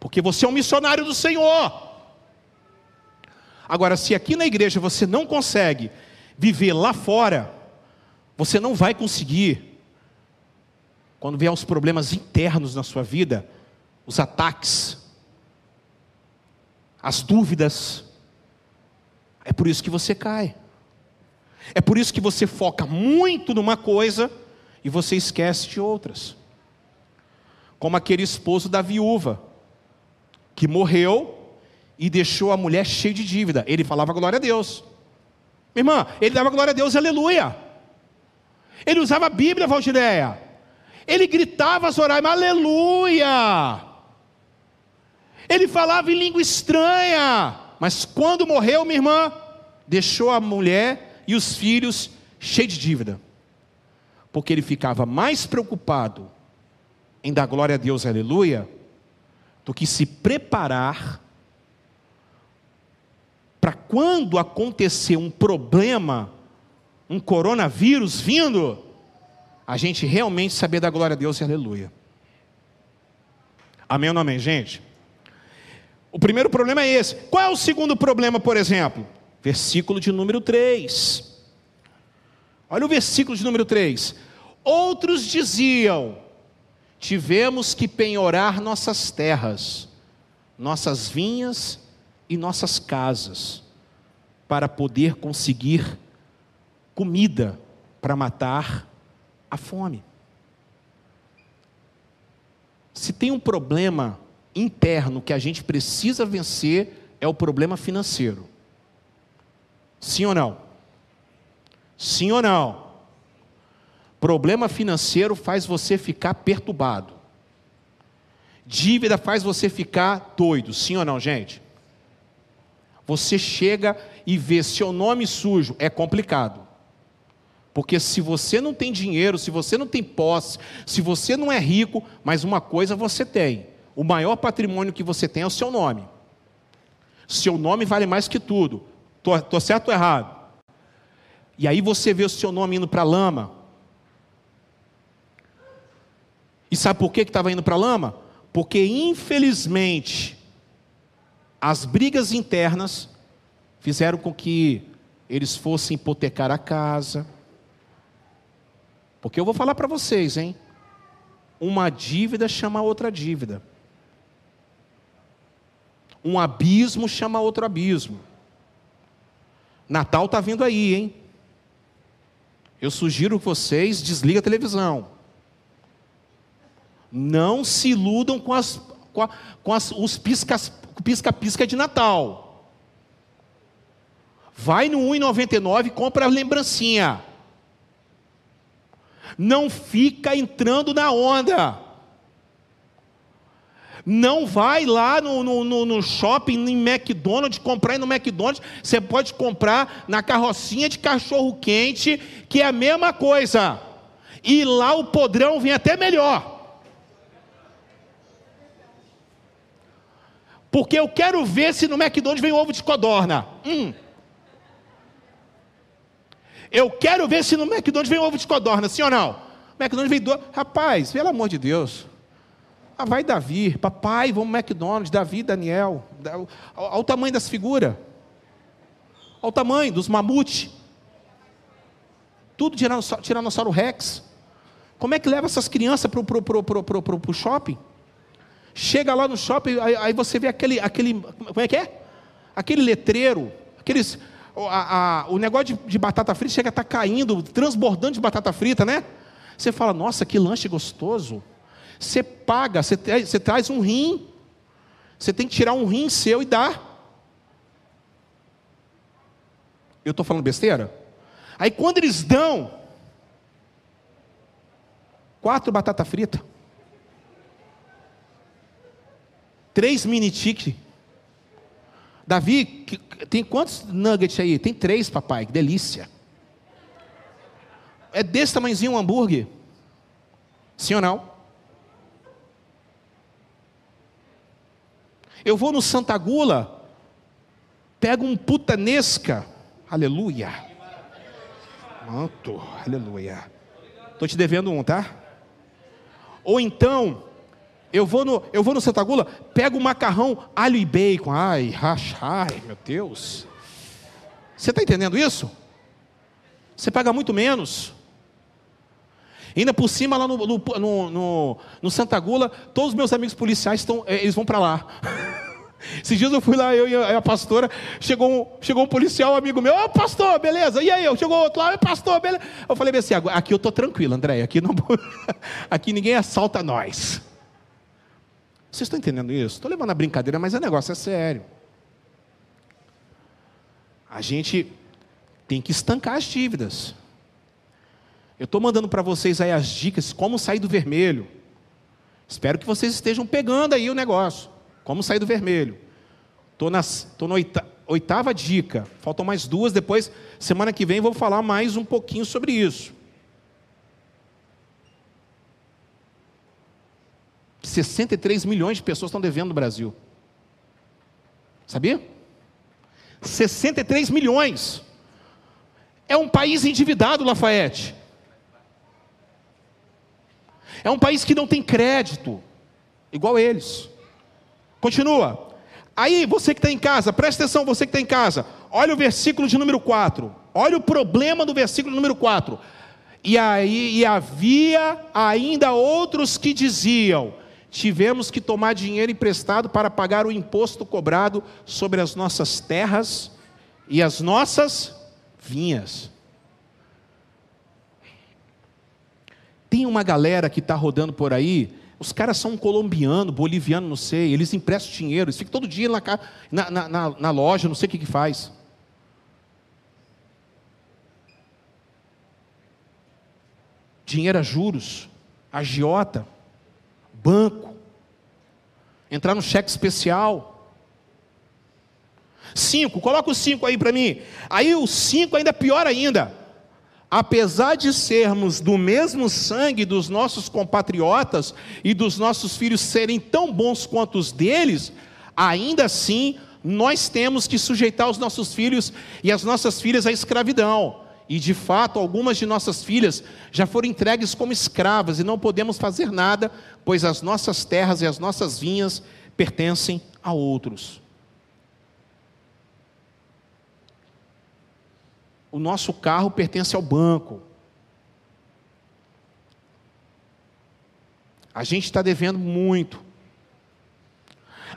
Porque você é um missionário do Senhor. Agora, se aqui na igreja você não consegue viver lá fora, você não vai conseguir, quando vier os problemas internos na sua vida, os ataques, as dúvidas, é por isso que você cai. É por isso que você foca muito numa coisa e você esquece de outras. Como aquele esposo da viúva, que morreu e deixou a mulher cheia de dívida. Ele falava glória a Deus. Minha irmã, ele dava glória a Deus, aleluia. Ele usava a Bíblia, Valdireia. Ele gritava orações, aleluia. Ele falava em língua estranha. Mas quando morreu, minha irmã, deixou a mulher e os filhos cheios de dívida. Porque ele ficava mais preocupado em dar glória a Deus, aleluia, do que se preparar para quando acontecer um problema, um coronavírus vindo, a gente realmente saber da glória a Deus e aleluia. Amém ou não amém, gente? O primeiro problema é esse. Qual é o segundo problema, por exemplo? Versículo de número 3. Olha o versículo de número 3. Outros diziam: tivemos que penhorar nossas terras, nossas vinhas e nossas casas, para poder conseguir comida para matar a fome. Se tem um problema interno que a gente precisa vencer, é o problema financeiro. Sim ou não? Sim ou não? Problema financeiro faz você ficar perturbado. Dívida faz você ficar doido, sim ou não, gente? Você chega e vê seu nome sujo, é complicado. Porque se você não tem dinheiro, se você não tem posse, se você não é rico, mas uma coisa você tem: o maior patrimônio que você tem é o seu nome. Seu nome vale mais que tudo. Estou certo ou errado? E aí você vê o seu nome indo para a lama, E sabe por que estava indo para a lama? Porque, infelizmente, as brigas internas fizeram com que eles fossem hipotecar a casa. Porque eu vou falar para vocês, hein? Uma dívida chama outra dívida. Um abismo chama outro abismo. Natal está vindo aí, hein? Eu sugiro que vocês desliguem a televisão. Não se iludam com, as, com, a, com as, os pisca-pisca de Natal. Vai no 1,99 e compra a lembrancinha. Não fica entrando na onda. Não vai lá no, no, no, shopping, em McDonald's, comprar no McDonald's. Você pode comprar na carrocinha de cachorro quente, que é a mesma coisa. E lá o podrão vem até melhor. Porque eu quero ver se no McDonald's vem ovo de codorna. Hum. Eu quero ver se no McDonald's vem ovo de codorna, sim ou não? O McDonald's vem do... Rapaz, pelo amor de Deus. Ah, vai Davi, papai, vamos McDonald's, Davi, Daniel. Olha o tamanho das figuras. Olha o tamanho dos mamutes. Tudo tiranossauro, tiranossauro Rex. Como é que leva essas crianças para o shopping? Chega lá no shopping, aí, aí, você vê aquele, aquele. Como é que é? Aquele letreiro, aqueles. A, a, o negócio de, de, batata frita chega a estar tá caindo, transbordando de batata frita, né? Você fala, nossa, que lanche gostoso. Você paga, você, você traz um rim. Você tem que tirar um rim seu e dar. Eu estou falando besteira? Aí quando eles dão quatro batata frita, três mini tique. Davi, tem quantos nuggets aí? Tem três, papai, que delícia. É desse tamanhozinho um hambúrguer. Sim ou não? Eu vou no Santa Gula, pego um putanesca, aleluia. Manto, aleluia. Estou te devendo um, tá? Ou então, eu vou no, eu vou no Santa Gula, pego macarrão, alho e bacon. Ai, racha, ai, meu Deus. Você está entendendo isso? Você paga muito menos. Ainda por cima, lá no, no, no, no Santa Gula, todos os meus amigos policiais estão, eh, eles vão para lá. Esses dias eu fui lá, eu e a pastora, chegou um, chegou um policial, um amigo meu, ô oh, pastor, beleza, e aí? Eu, chegou outro lá, pastor, beleza. Eu falei assim, aqui eu estou tranquilo, André, aqui, não, aqui ninguém assalta nós. Vocês estão entendendo isso? Estou levando a brincadeira, mas o negócio é sério. A gente tem que estancar as dívidas. Eu estou mandando para vocês aí as dicas como sair do vermelho. Espero que vocês estejam pegando aí o negócio. Como sair do vermelho? Estou na, oitava, oitava dica. Faltam mais duas. Depois, semana que vem, vou falar mais um pouquinho sobre isso. 63 milhões de pessoas estão devendo no Brasil. Sabia? 63 milhões. É um país endividado, Lafayette. É um país que não tem crédito, igual eles. Continua. Aí, você que está em casa, presta atenção, você que está em casa. Olha o versículo de número 4. Olha o problema do versículo número 4. E aí e havia ainda outros que diziam: tivemos que tomar dinheiro emprestado para pagar o imposto cobrado sobre as nossas terras e as nossas vinhas. Tem uma galera que está rodando por aí os caras são colombiano, boliviano, não sei. Eles emprestam dinheiro. Eles ficam todo dia na, na, na, na loja, não sei o que, que faz. Dinheiro a juros, agiota, banco, entrar no cheque especial. Cinco, coloca o cinco aí para mim. Aí o cinco ainda é pior ainda apesar de sermos do mesmo sangue dos nossos compatriotas e dos nossos filhos serem tão bons quanto os deles, ainda assim nós temos que sujeitar os nossos filhos e as nossas filhas à escravidão. E de fato, algumas de nossas filhas já foram entregues como escravas e não podemos fazer nada, pois as nossas terras e as nossas vinhas pertencem a outros. o nosso carro pertence ao banco. A gente está devendo muito.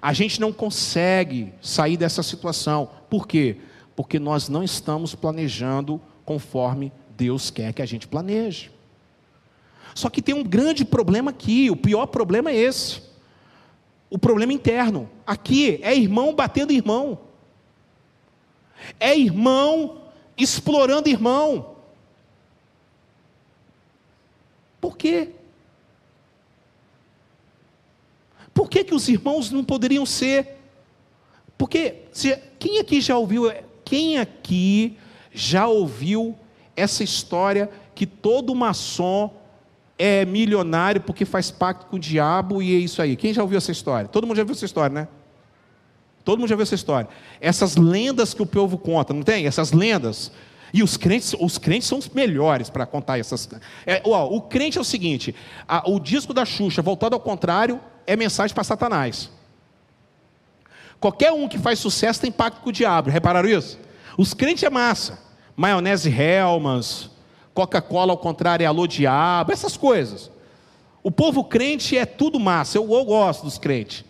A gente não consegue sair dessa situação. Por quê? Porque nós não estamos planejando conforme Deus quer que a gente planeje. Só que tem um grande problema aqui, o pior problema é esse. O problema interno. Aqui é irmão batendo irmão. É irmão explorando irmão. Por quê? Por que, que os irmãos não poderiam ser? Porque se, quem aqui já ouviu? Quem aqui já ouviu essa história que todo maçom é milionário porque faz pacto com o diabo e é isso aí? Quem já ouviu essa história? Todo mundo já ouviu essa história, né? Todo mundo já viu essa história. Essas lendas que o povo conta, não tem? Essas lendas. E os crentes, os crentes são os melhores para contar essas. É, o crente é o seguinte: a, o disco da Xuxa, voltado ao contrário, é mensagem para Satanás. Qualquer um que faz sucesso tem pacto com o diabo. Repararam isso? Os crentes é massa. Maionese Helmans, Coca-Cola ao contrário é alô diabo, essas coisas. O povo crente é tudo massa. Eu, eu gosto dos crentes.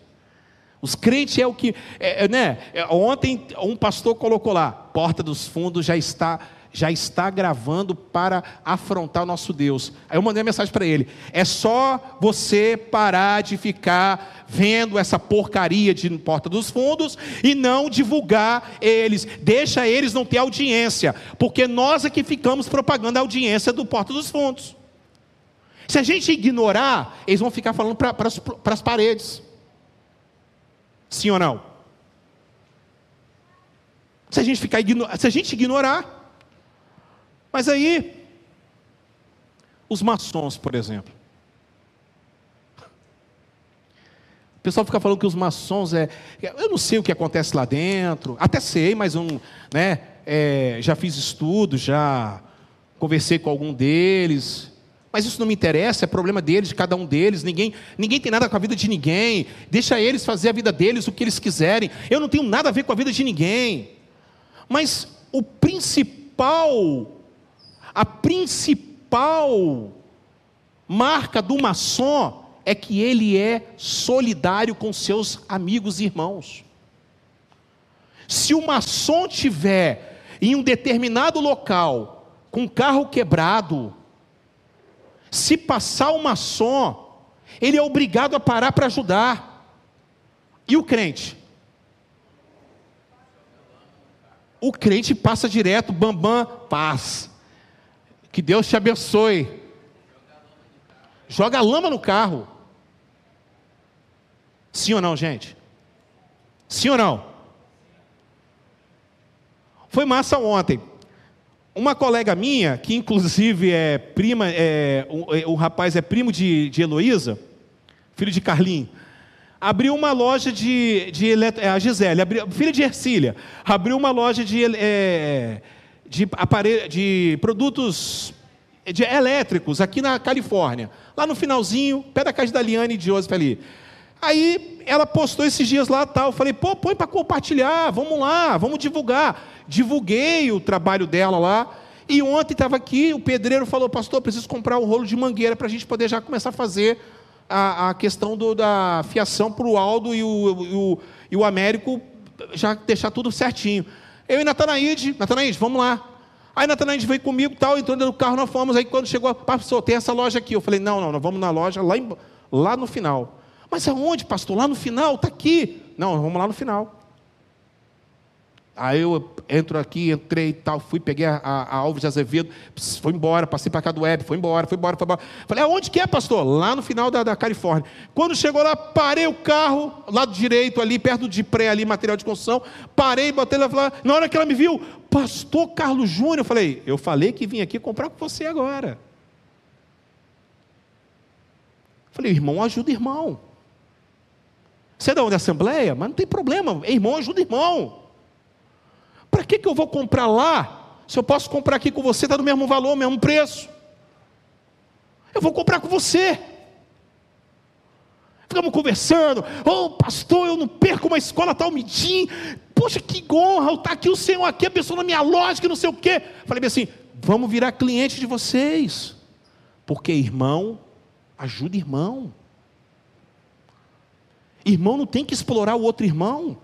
Os crentes é o que, é, é, né? É, ontem um pastor colocou lá, porta dos fundos já está já está gravando para afrontar o nosso Deus. Aí eu mandei uma mensagem para ele: é só você parar de ficar vendo essa porcaria de Porta dos Fundos e não divulgar eles. Deixa eles não ter audiência, porque nós é que ficamos propagando a audiência do Porta dos Fundos. Se a gente ignorar, eles vão ficar falando para as paredes. Sim ou não? Se a gente ficar se a gente ignorar. Mas aí os maçons, por exemplo. O pessoal fica falando que os maçons é. Eu não sei o que acontece lá dentro, até sei, mas um, né, é, já fiz estudos, já conversei com algum deles. Mas isso não me interessa, é problema deles, de cada um deles. Ninguém, ninguém tem nada com a vida de ninguém. Deixa eles fazer a vida deles o que eles quiserem. Eu não tenho nada a ver com a vida de ninguém. Mas o principal, a principal marca do maçom é que ele é solidário com seus amigos e irmãos. Se o maçom tiver em um determinado local com um carro quebrado, se passar o maçom, ele é obrigado a parar para ajudar. E o crente? O crente passa direto, bambam, paz. Que Deus te abençoe. Joga lama no carro. Sim ou não, gente? Sim ou não? Foi massa ontem. Uma colega minha, que inclusive é prima, é, o, é, o rapaz é primo de, de Heloísa, filho de Carlinhos, abriu uma loja de, de é, a Gisele, abriu, filha de Ercília, abriu uma loja de, é, de, aparelho, de produtos de elétricos aqui na Califórnia, lá no finalzinho, pé da casa da Liane e de Joseph ali. Aí ela postou esses dias lá tal, eu falei, pô, põe para compartilhar, vamos lá, vamos divulgar divulguei o trabalho dela lá. E ontem estava aqui, o pedreiro falou, pastor, preciso comprar um rolo de mangueira para a gente poder já começar a fazer a, a questão do, da fiação para o Aldo e o, e o, e o Américo já deixar tudo certinho. Eu e Natanaide, Natanaide, vamos lá. Aí Natanaide veio comigo, tal, entrou do carro, nós fomos. Aí quando chegou, pastor, tem essa loja aqui. Eu falei, não, não, nós vamos na loja lá, em, lá no final. Mas aonde, pastor? Lá no final, está aqui. Não, vamos lá no final. Aí eu entro aqui, entrei e tal, fui, peguei a, a Alves de Azevedo, foi embora, passei para cá do web, foi embora, foi embora, foi embora. Falei, aonde que é, pastor? Lá no final da, da Califórnia. Quando chegou lá, parei o carro, lado direito ali, perto de pré ali, material de construção, parei, botei lá, falei, na hora que ela me viu, pastor Carlos Júnior, eu falei, eu falei que vim aqui comprar com você agora. Falei, irmão, ajuda irmão. Você é da onde? Assembleia? Mas não tem problema, irmão ajuda irmão. Para que, que eu vou comprar lá, se eu posso comprar aqui com você, está no mesmo valor, mesmo preço? Eu vou comprar com você. Ficamos conversando, ô oh, pastor, eu não perco uma escola tal midim. Poxa, que honra, está aqui o Senhor aqui, a pessoa na minha loja, que não sei o quê. Falei assim, vamos virar cliente de vocês. Porque irmão, ajuda irmão. Irmão não tem que explorar o outro irmão.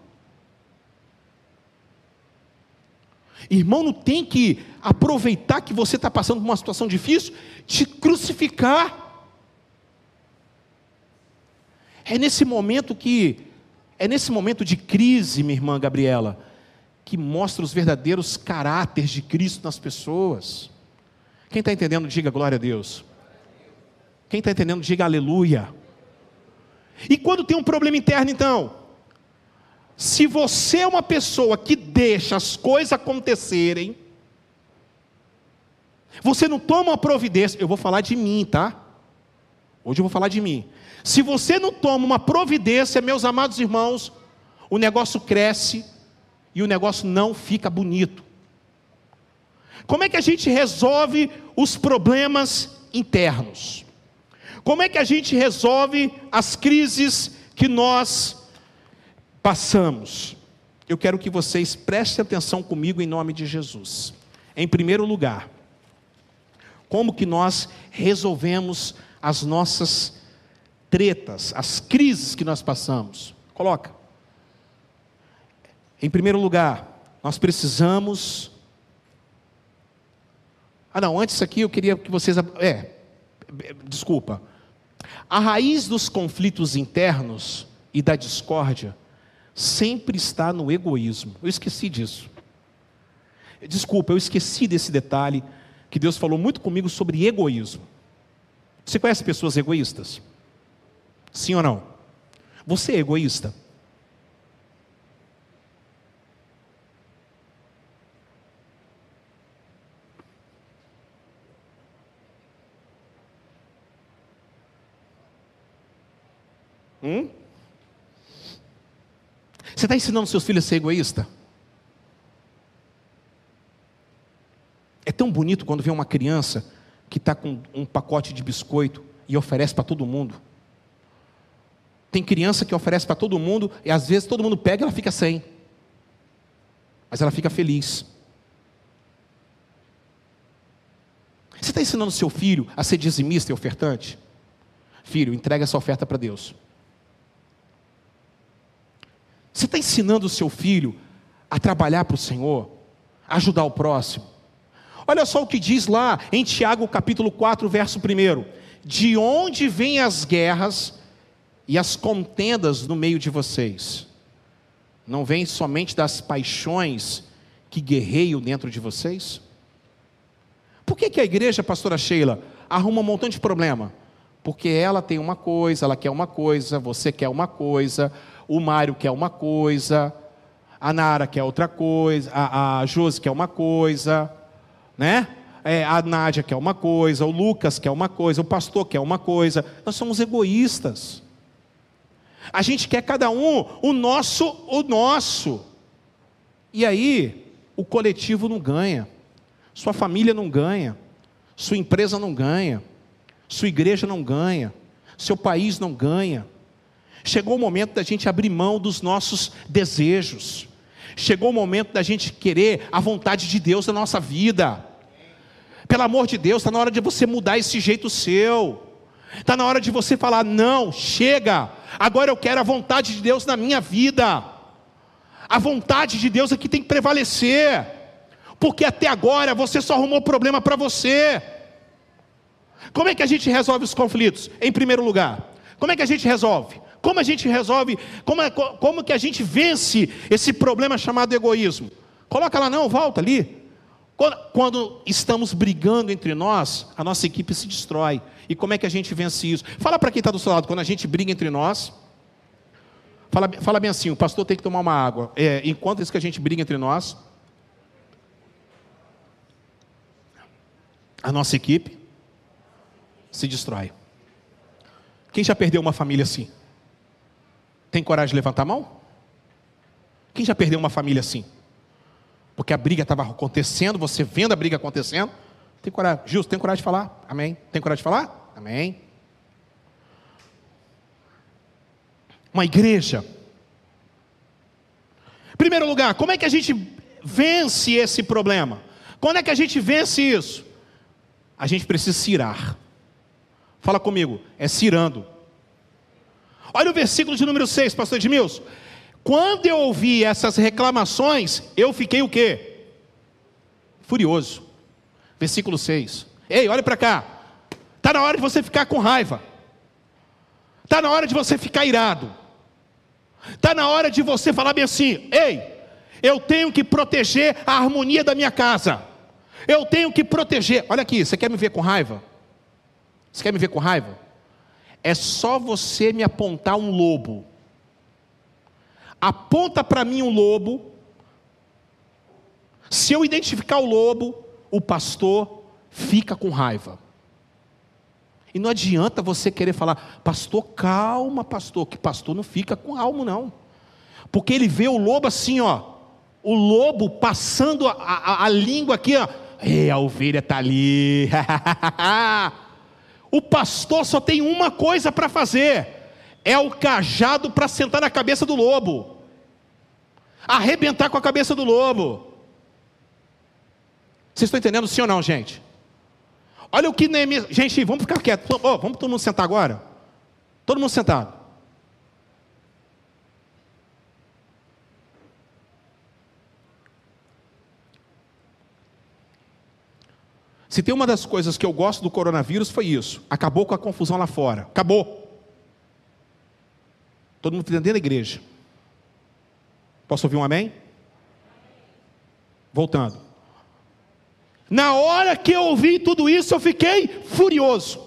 Irmão, não tem que aproveitar que você está passando por uma situação difícil, te crucificar. É nesse momento que, é nesse momento de crise, minha irmã Gabriela, que mostra os verdadeiros caráteres de Cristo nas pessoas. Quem está entendendo, diga glória a Deus. Quem está entendendo, diga aleluia. E quando tem um problema interno, então? Se você é uma pessoa que deixa as coisas acontecerem, você não toma uma providência, eu vou falar de mim, tá? Hoje eu vou falar de mim. Se você não toma uma providência, meus amados irmãos, o negócio cresce e o negócio não fica bonito. Como é que a gente resolve os problemas internos? Como é que a gente resolve as crises que nós passamos, eu quero que vocês prestem atenção comigo em nome de Jesus. Em primeiro lugar, como que nós resolvemos as nossas tretas, as crises que nós passamos? Coloca. Em primeiro lugar, nós precisamos. Ah, não, antes aqui eu queria que vocês. É, desculpa. A raiz dos conflitos internos e da discórdia sempre está no egoísmo. Eu esqueci disso. Desculpa, eu esqueci desse detalhe que Deus falou muito comigo sobre egoísmo. Você conhece pessoas egoístas? Sim ou não? Você é egoísta? Hum? Você está ensinando seus filhos a ser egoísta? É tão bonito quando vê uma criança que está com um pacote de biscoito e oferece para todo mundo. Tem criança que oferece para todo mundo e às vezes todo mundo pega e ela fica sem. Mas ela fica feliz. Você está ensinando seu filho a ser dizimista e ofertante? Filho, entrega essa oferta para Deus. Você está ensinando o seu filho a trabalhar para o Senhor, a ajudar o próximo? Olha só o que diz lá em Tiago capítulo 4, verso 1: De onde vêm as guerras e as contendas no meio de vocês? Não vêm somente das paixões que guerreiam dentro de vocês? Por que, que a igreja, pastora Sheila, arruma um montão de problema? Porque ela tem uma coisa, ela quer uma coisa, você quer uma coisa, o Mário quer uma coisa, a Nara quer outra coisa, a, a Josi quer uma coisa, né? É, a Nádia quer uma coisa, o Lucas quer uma coisa, o pastor quer uma coisa. Nós somos egoístas. A gente quer cada um o nosso, o nosso. E aí, o coletivo não ganha. Sua família não ganha. Sua empresa não ganha. Sua igreja não ganha. Seu país não ganha. Chegou o momento da gente abrir mão dos nossos desejos. Chegou o momento da gente querer a vontade de Deus na nossa vida. Pelo amor de Deus, está na hora de você mudar esse jeito seu. Está na hora de você falar: não, chega, agora eu quero a vontade de Deus na minha vida. A vontade de Deus aqui tem que prevalecer, porque até agora você só arrumou problema para você. Como é que a gente resolve os conflitos? Em primeiro lugar, como é que a gente resolve? Como a gente resolve, como, é, como que a gente vence esse problema chamado egoísmo? Coloca lá, não, volta ali. Quando, quando estamos brigando entre nós, a nossa equipe se destrói. E como é que a gente vence isso? Fala para quem está do seu lado, quando a gente briga entre nós, fala, fala bem assim: o pastor tem que tomar uma água. É, enquanto isso que a gente briga entre nós, a nossa equipe se destrói. Quem já perdeu uma família assim? Tem coragem de levantar a mão? Quem já perdeu uma família assim? Porque a briga estava acontecendo, você vendo a briga acontecendo. Tem coragem. Gilson, tem coragem de falar? Amém. Tem coragem de falar? Amém. Uma igreja. Primeiro lugar, como é que a gente vence esse problema? Quando é que a gente vence isso? A gente precisa cirar. Fala comigo, é cirando. Olha o versículo de número 6, pastor Edmilson. Quando eu ouvi essas reclamações, eu fiquei o quê? Furioso. Versículo 6. Ei, olha para cá. Está na hora de você ficar com raiva. Está na hora de você ficar irado. Está na hora de você falar bem assim: ei, eu tenho que proteger a harmonia da minha casa. Eu tenho que proteger. Olha aqui, você quer me ver com raiva? Você quer me ver com raiva? É só você me apontar um lobo. Aponta para mim um lobo. Se eu identificar o lobo, o pastor fica com raiva. E não adianta você querer falar, pastor, calma, pastor, que pastor não fica com alma, não. Porque ele vê o lobo assim, ó, o lobo passando a, a, a língua aqui, ó. Ei, a ovelha está ali. O pastor só tem uma coisa para fazer: é o cajado para sentar na cabeça do lobo, arrebentar com a cabeça do lobo. Vocês estão entendendo sim ou não, gente? Olha o que Neemias. Gente, vamos ficar quietos. Oh, vamos todo mundo sentar agora? Todo mundo sentado. Se tem uma das coisas que eu gosto do coronavírus foi isso. Acabou com a confusão lá fora. Acabou. Todo mundo dentro da igreja. Posso ouvir um amém? Voltando. Na hora que eu ouvi tudo isso, eu fiquei furioso.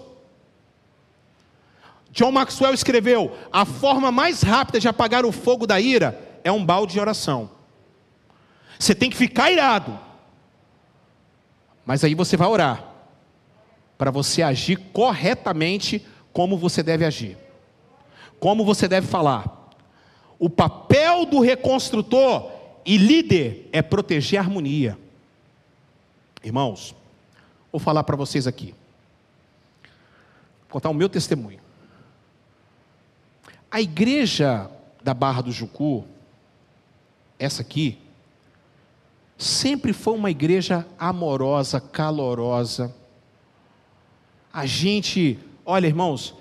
John Maxwell escreveu: a forma mais rápida de apagar o fogo da ira é um balde de oração. Você tem que ficar irado. Mas aí você vai orar para você agir corretamente como você deve agir. como você deve falar. O papel do reconstrutor e líder é proteger a harmonia. Irmãos, vou falar para vocês aqui. Vou contar o meu testemunho. A igreja da Barra do Jucu, essa aqui, sempre foi uma igreja amorosa, calorosa. A gente, olha, irmãos,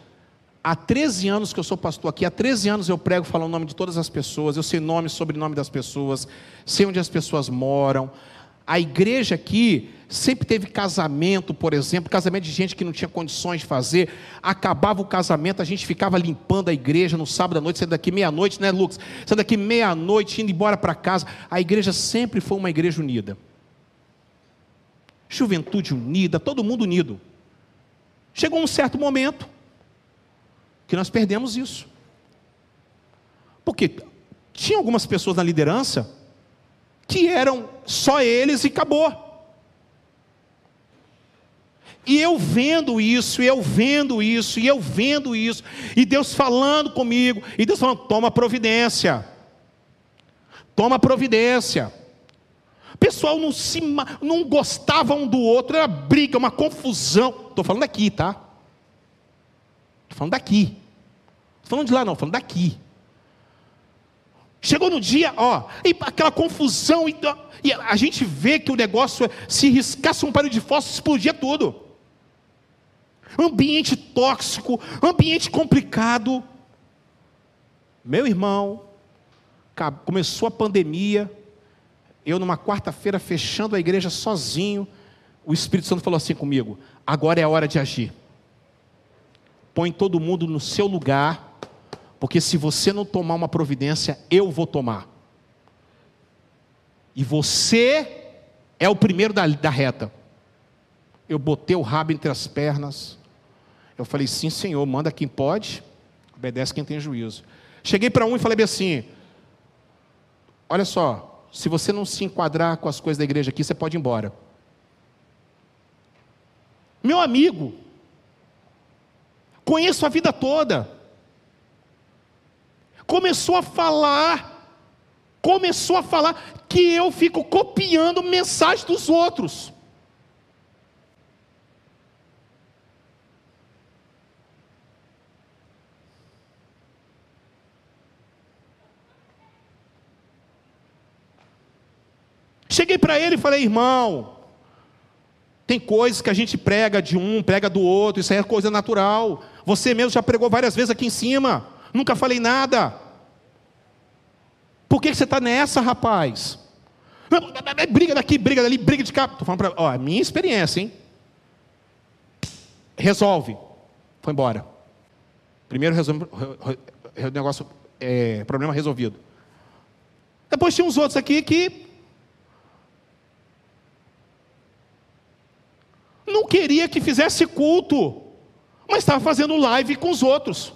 há 13 anos que eu sou pastor aqui, há 13 anos eu prego falando o nome de todas as pessoas, eu sei nome e sobrenome das pessoas, sei onde as pessoas moram. A igreja aqui sempre teve casamento, por exemplo, casamento de gente que não tinha condições de fazer. Acabava o casamento, a gente ficava limpando a igreja no sábado à noite, saindo daqui meia-noite, né, Lucas? Saindo daqui meia-noite, indo embora para casa. A igreja sempre foi uma igreja unida. Juventude unida, todo mundo unido. Chegou um certo momento que nós perdemos isso. Porque tinha algumas pessoas na liderança que eram só eles e acabou. E eu vendo isso, e eu vendo isso, e eu vendo isso, e Deus falando comigo, e Deus falando: toma providência, toma providência. O pessoal não, se, não gostava um do outro, era briga, uma confusão. Estou falando aqui, tá? Estou falando daqui. Estou falando de lá, não, estou falando daqui. Chegou no dia, ó, e aquela confusão, e, e a gente vê que o negócio, é, se riscasse um palho de fósforo, explodia tudo. Ambiente tóxico, ambiente complicado. Meu irmão, começou a pandemia, eu numa quarta-feira fechando a igreja sozinho, o Espírito Santo falou assim comigo: agora é a hora de agir. Põe todo mundo no seu lugar porque se você não tomar uma providência, eu vou tomar. E você é o primeiro da, da reta. Eu botei o rabo entre as pernas. Eu falei, sim, Senhor, manda quem pode, obedece quem tem juízo. Cheguei para um e falei assim: olha só, se você não se enquadrar com as coisas da igreja aqui, você pode ir embora. Meu amigo, conheço a vida toda começou a falar, começou a falar que eu fico copiando mensagens dos outros. Cheguei para ele e falei, irmão, tem coisas que a gente prega de um, prega do outro, isso é coisa natural. Você mesmo já pregou várias vezes aqui em cima nunca falei nada. Por que você está nessa, rapaz? Briga daqui, briga dali, briga de cá. Estou falando para. Ó, é minha experiência, hein? Resolve. Foi embora. Primeiro resolve, negócio, é, problema resolvido. Depois tinha uns outros aqui que não queria que fizesse culto, mas estava fazendo live com os outros.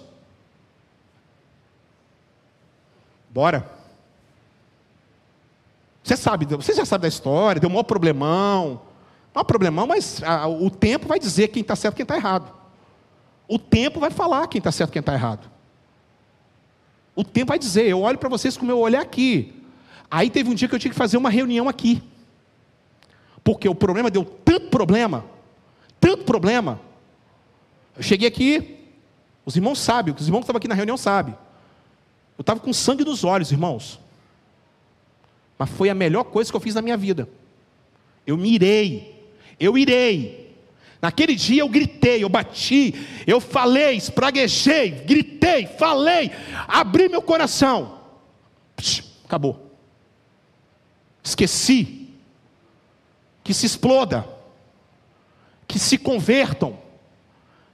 Bora. Você sabe, você já sabe da história, deu um maior problemão. Um problemão, mas a, o tempo vai dizer quem está certo e quem está errado. O tempo vai falar quem está certo e quem está errado. O tempo vai dizer, eu olho para vocês com o meu olhar aqui. Aí teve um dia que eu tinha que fazer uma reunião aqui. Porque o problema deu tanto problema, tanto problema. Eu cheguei aqui, os irmãos sabem, os irmãos que estavam aqui na reunião sabem. Eu estava com sangue nos olhos, irmãos. Mas foi a melhor coisa que eu fiz na minha vida. Eu me irei. Eu irei. Naquele dia eu gritei, eu bati, eu falei, espraguejei, gritei, falei, abri meu coração. Psh, acabou. Esqueci. Que se exploda. Que se convertam.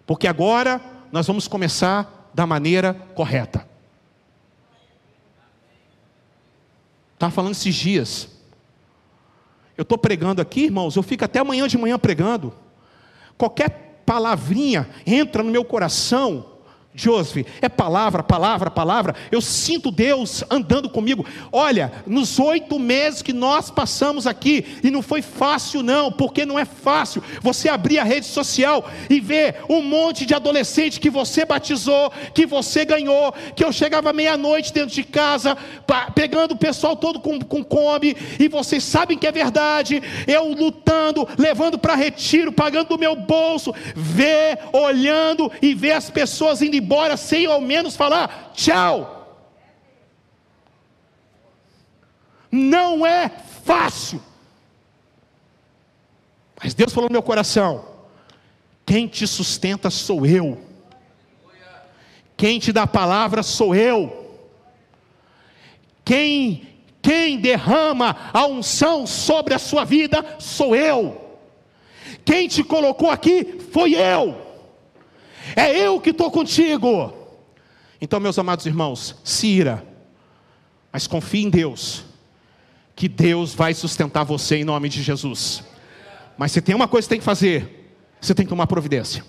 Porque agora nós vamos começar da maneira correta. Estava falando esses dias. Eu estou pregando aqui, irmãos, eu fico até amanhã de manhã pregando. Qualquer palavrinha entra no meu coração Joseph, é palavra, palavra, palavra. Eu sinto Deus andando comigo. Olha, nos oito meses que nós passamos aqui, e não foi fácil, não, porque não é fácil você abrir a rede social e ver um monte de adolescente que você batizou, que você ganhou, que eu chegava meia-noite dentro de casa, pegando o pessoal todo com, com come, e vocês sabem que é verdade. Eu lutando, levando para retiro, pagando do meu bolso, ver, olhando e ver as pessoas indo embora sem ao menos falar tchau. Não é fácil. Mas Deus falou no meu coração: quem te sustenta sou eu. Quem te dá a palavra sou eu. Quem quem derrama a unção sobre a sua vida sou eu. Quem te colocou aqui foi eu. É eu que estou contigo. Então, meus amados irmãos, se ira, mas confie em Deus, que Deus vai sustentar você em nome de Jesus. Mas se tem uma coisa que tem que fazer, você tem que tomar providência.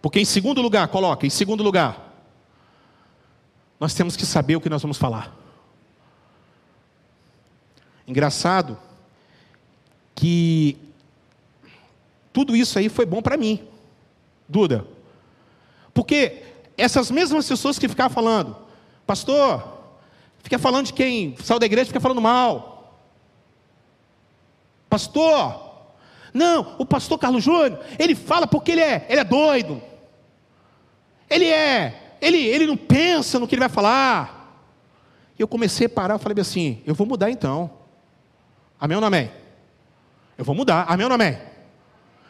Porque em segundo lugar, coloca, em segundo lugar, nós temos que saber o que nós vamos falar. Engraçado que tudo isso aí foi bom para mim, Duda. Porque essas mesmas pessoas que ficavam falando, pastor, fica falando de quem saiu da igreja, fica falando mal. Pastor, não, o pastor Carlos Júnior, ele fala porque ele é, ele é doido. Ele é, ele, ele não pensa no que ele vai falar. E eu comecei a parar, eu falei assim, eu vou mudar então. Amém ou não amém? Eu vou mudar, amém ou não amém?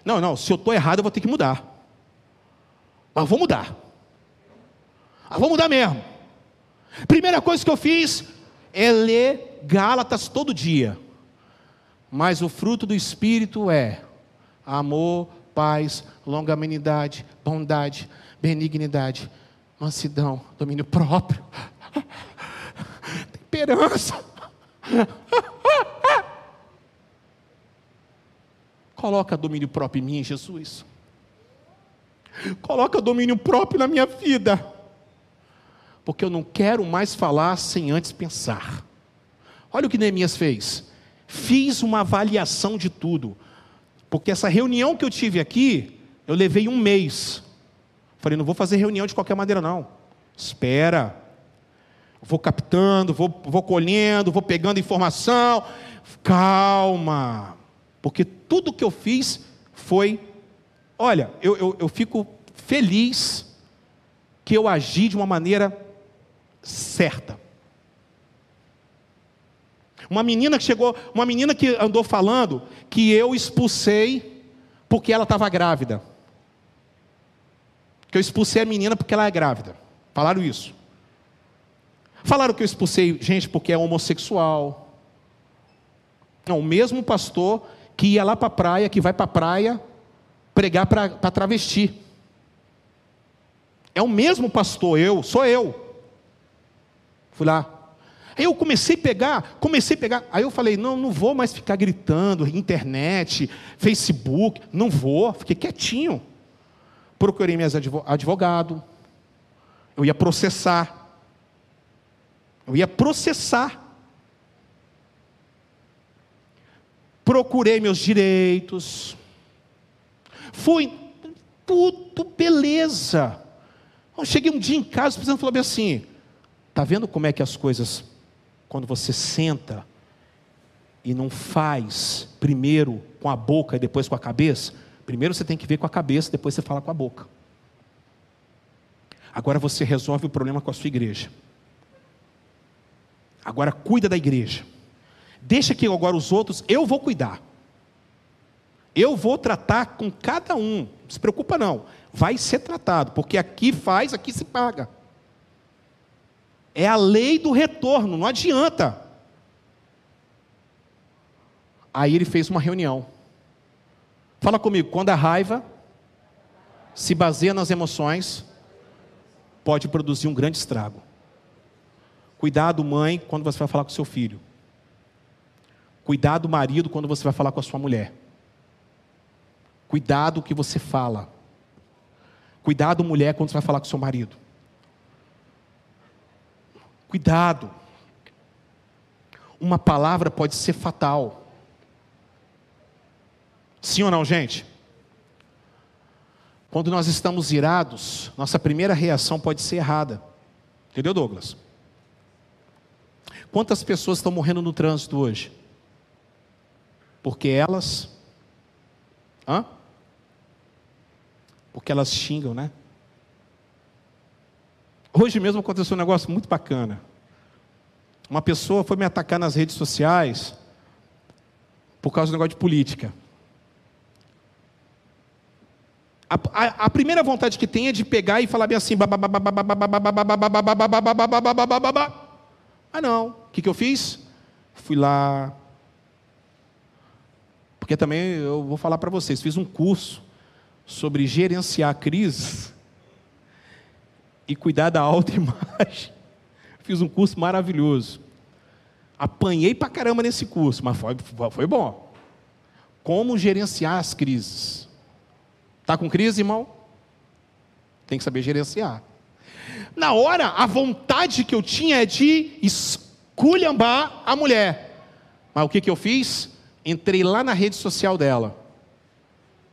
Não, não, se eu estou errado, eu vou ter que mudar. Mas vou mudar. Mas vou mudar mesmo. Primeira coisa que eu fiz é ler Gálatas todo dia. Mas o fruto do Espírito é amor, paz, longanimidade, bondade, benignidade, mansidão, domínio próprio, temperança. Coloca domínio próprio em mim, Jesus. Coloca domínio próprio na minha vida. Porque eu não quero mais falar sem antes pensar. Olha o que Neemias fez. Fiz uma avaliação de tudo. Porque essa reunião que eu tive aqui, eu levei um mês. Falei, não vou fazer reunião de qualquer maneira, não. Espera. Vou captando, vou, vou colhendo, vou pegando informação. Calma. Porque tudo que eu fiz foi. Olha, eu, eu, eu fico feliz que eu agi de uma maneira certa. Uma menina que chegou, uma menina que andou falando que eu expulsei porque ela estava grávida. Que eu expulsei a menina porque ela é grávida. Falaram isso. Falaram que eu expulsei gente porque é homossexual. Não, o mesmo pastor que ia lá para a praia, que vai para a praia pregar para travesti. É o mesmo pastor, eu, sou eu. Fui lá. Aí eu comecei a pegar, comecei a pegar. Aí eu falei: não, não vou mais ficar gritando, internet, Facebook, não vou. Fiquei quietinho. Procurei minhas advogado. Eu ia processar. Eu ia processar. Procurei meus direitos, fui tudo beleza. Eu cheguei um dia em casa, o presidente falou assim: tá vendo como é que as coisas, quando você senta e não faz primeiro com a boca e depois com a cabeça, primeiro você tem que ver com a cabeça, depois você fala com a boca. Agora você resolve o problema com a sua igreja. Agora cuida da igreja. Deixa que agora os outros, eu vou cuidar. Eu vou tratar com cada um. Não se preocupa não. Vai ser tratado, porque aqui faz, aqui se paga. É a lei do retorno, não adianta. Aí ele fez uma reunião. Fala comigo, quando a raiva se baseia nas emoções, pode produzir um grande estrago. Cuidado, mãe, quando você vai falar com seu filho. Cuidar do marido quando você vai falar com a sua mulher. Cuidado o que você fala. Cuidado, mulher, quando você vai falar com seu marido. Cuidado. Uma palavra pode ser fatal. Sim ou não, gente? Quando nós estamos irados, nossa primeira reação pode ser errada. Entendeu, Douglas? Quantas pessoas estão morrendo no trânsito hoje? Porque elas. Hã? Porque elas xingam, né? Hoje mesmo aconteceu um negócio muito bacana. Uma pessoa foi me atacar nas redes sociais por causa do negócio de política. A, a, a primeira vontade que tem é de pegar e falar bem assim. Ah, não. O que, que eu fiz? Fui lá. Porque também eu vou falar para vocês: fiz um curso sobre gerenciar crises e cuidar da autoimagem. Fiz um curso maravilhoso. Apanhei pra caramba nesse curso, mas foi, foi bom. Como gerenciar as crises. Está com crise, irmão? Tem que saber gerenciar. Na hora, a vontade que eu tinha é de esculhambar a mulher. Mas o que, que eu fiz? Entrei lá na rede social dela.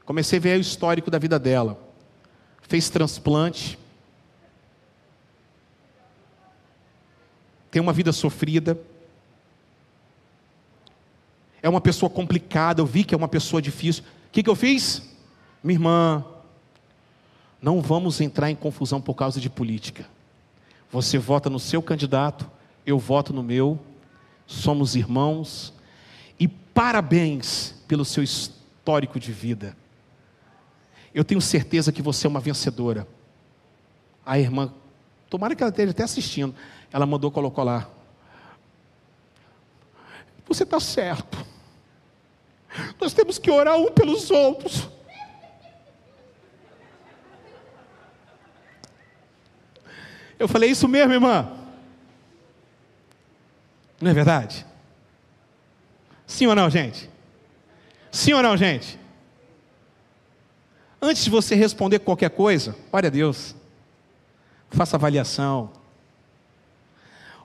Comecei a ver o histórico da vida dela. Fez transplante. Tem uma vida sofrida. É uma pessoa complicada. Eu vi que é uma pessoa difícil. O que, que eu fiz? Minha irmã, não vamos entrar em confusão por causa de política. Você vota no seu candidato, eu voto no meu, somos irmãos, parabéns pelo seu histórico de vida. Eu tenho certeza que você é uma vencedora. A irmã, tomara que ela esteja até assistindo, ela mandou, colocou lá. Você está certo. Nós temos que orar um pelos outros. Eu falei, isso mesmo, irmã? Não é verdade? Sim ou não, gente? Sim ou não, gente? Antes de você responder qualquer coisa, ore a Deus. Faça avaliação.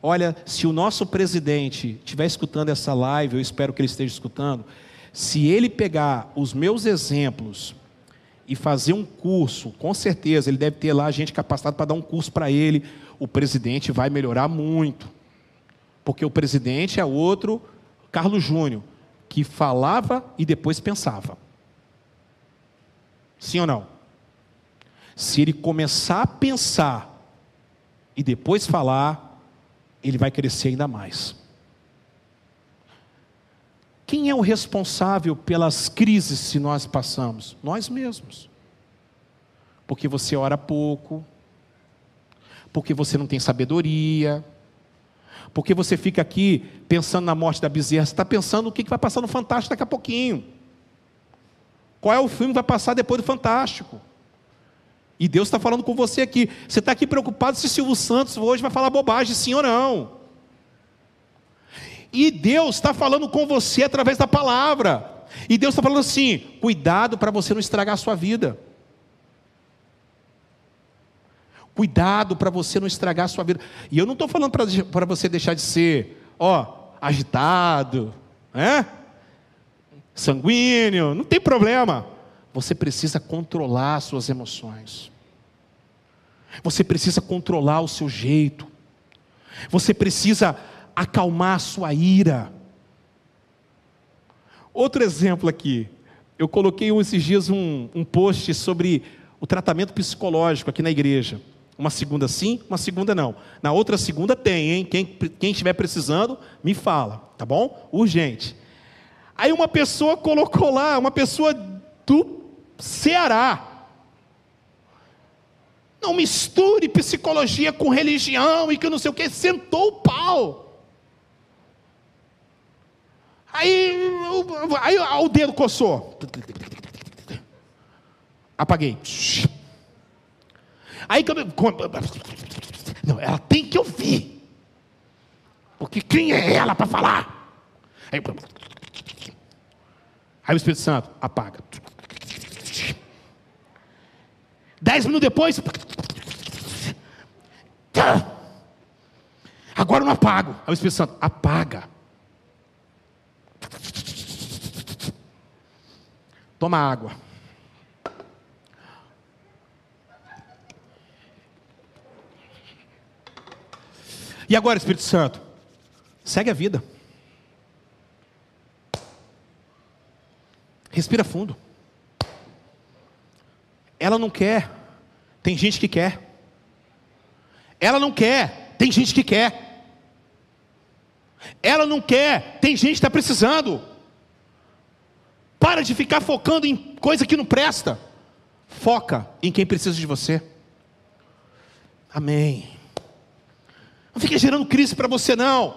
Olha, se o nosso presidente estiver escutando essa live, eu espero que ele esteja escutando, se ele pegar os meus exemplos e fazer um curso, com certeza, ele deve ter lá gente capacitada para dar um curso para ele, o presidente vai melhorar muito. Porque o presidente é outro Carlos Júnior, que falava e depois pensava. Sim ou não? Se ele começar a pensar e depois falar, ele vai crescer ainda mais. Quem é o responsável pelas crises se nós passamos? Nós mesmos. Porque você ora pouco, porque você não tem sabedoria, porque você fica aqui pensando na morte da bezerra, você está pensando o que vai passar no Fantástico daqui a pouquinho. Qual é o filme que vai passar depois do Fantástico? E Deus está falando com você aqui. Você está aqui preocupado se Silvio Santos hoje vai falar bobagem, sim ou não? E Deus está falando com você através da palavra. E Deus está falando assim: cuidado para você não estragar a sua vida. Cuidado para você não estragar a sua vida. E eu não estou falando para você deixar de ser, ó, agitado, né? sanguíneo, não tem problema. Você precisa controlar as suas emoções. Você precisa controlar o seu jeito. Você precisa acalmar a sua ira. Outro exemplo aqui. Eu coloquei esses dias um, um post sobre o tratamento psicológico aqui na igreja. Uma segunda sim, uma segunda não. Na outra segunda tem, hein? Quem, quem estiver precisando, me fala, tá bom? Urgente. Aí uma pessoa colocou lá, uma pessoa do Ceará. Não misture psicologia com religião e que não sei o que, sentou o pau. Aí, aí, o dedo coçou. Apaguei. Aí não, ela tem que ouvir. Porque quem é ela para falar? Aí, aí o Espírito Santo apaga. Dez minutos depois. Agora eu não apago. Aí o Espírito Santo, apaga. Toma água. E agora, Espírito Santo, segue a vida. Respira fundo. Ela não quer, tem gente que quer. Ela não quer, tem gente que quer. Ela não quer, tem gente que está precisando. Para de ficar focando em coisa que não presta. Foca em quem precisa de você. Amém. Não fique gerando crise para você, não.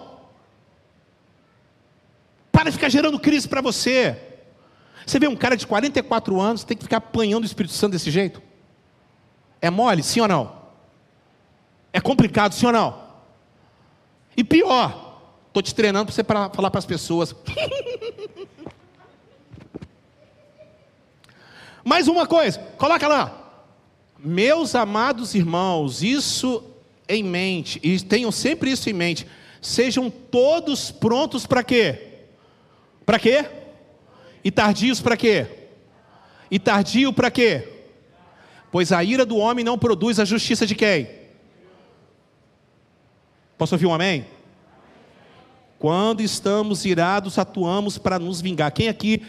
Para de ficar gerando crise para você. Você vê um cara de 44 anos tem que ficar apanhando o Espírito Santo desse jeito? É mole, sim ou não? É complicado, sim ou não? E pior, estou te treinando para você pra falar para as pessoas. Mais uma coisa, coloca lá. Meus amados irmãos, isso em mente, e tenham sempre isso em mente. Sejam todos prontos para quê? Para quê? E tardios para quê? E tardio para quê? Pois a ira do homem não produz a justiça de quem? Posso ouvir um amém? Quando estamos irados, atuamos para nos vingar. Quem aqui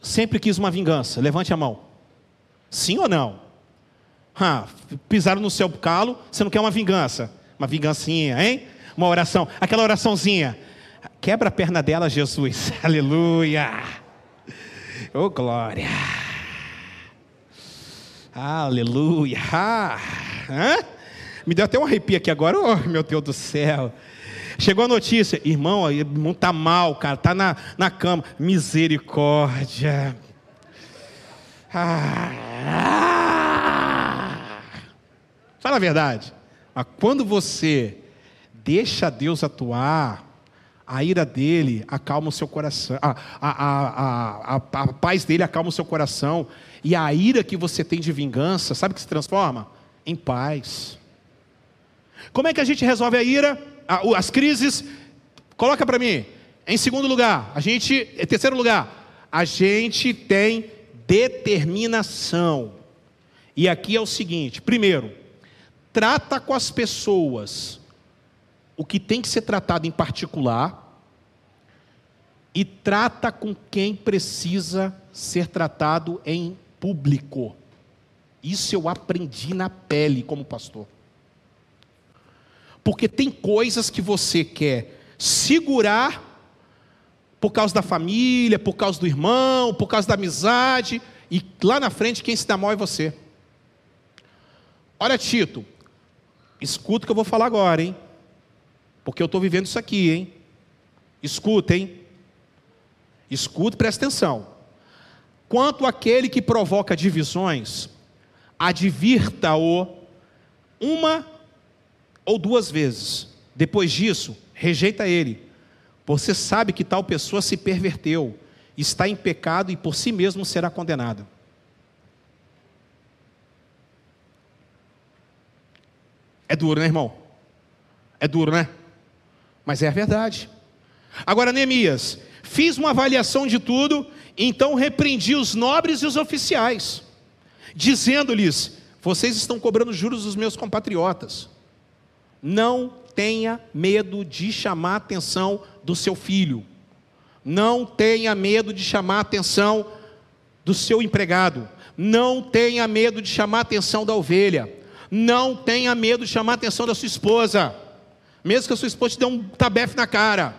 sempre quis uma vingança? Levante a mão. Sim ou não? Ah, pisaram no seu calo, você não quer uma vingança. Uma vingancinha, hein? Uma oração, aquela oraçãozinha. Quebra a perna dela, Jesus. Aleluia. Oh, glória. Aleluia. Ah, Me deu até um arrepio aqui agora. Oh, meu Deus do céu. Chegou a notícia, irmão, irmão tá mal, cara, tá na, na cama. Misericórdia. Ah, fala a verdade. Mas quando você deixa Deus atuar, a ira dele acalma o seu coração, a, a, a, a, paz dele acalma o seu coração, e a ira que você tem de vingança, sabe que se transforma? Em paz. Como é que a gente resolve a ira, as crises? Coloca para mim. Em segundo lugar, a gente, em terceiro lugar, a gente tem determinação. E aqui é o seguinte: primeiro, trata com as pessoas o que tem que ser tratado em particular e trata com quem precisa ser tratado em público. Isso eu aprendi na pele como pastor. Porque tem coisas que você quer segurar por causa da família, por causa do irmão, por causa da amizade, e lá na frente quem se dá mal é você. Olha, Tito, escuta o que eu vou falar agora, hein? Porque eu estou vivendo isso aqui, hein? Escuta, hein? Escuta, presta atenção. Quanto àquele que provoca divisões, advirta-o uma ou duas vezes. Depois disso, rejeita ele você sabe que tal pessoa se perverteu, está em pecado e por si mesmo será condenada. É duro, né, irmão? É duro, né? Mas é a verdade. Agora, Neemias, fiz uma avaliação de tudo, então repreendi os nobres e os oficiais, dizendo-lhes: vocês estão cobrando juros dos meus compatriotas. Não tenha medo de chamar a atenção do seu filho. Não tenha medo de chamar a atenção do seu empregado. Não tenha medo de chamar a atenção da ovelha. Não tenha medo de chamar a atenção da sua esposa. Mesmo que a sua esposa te dê um tabefe na cara.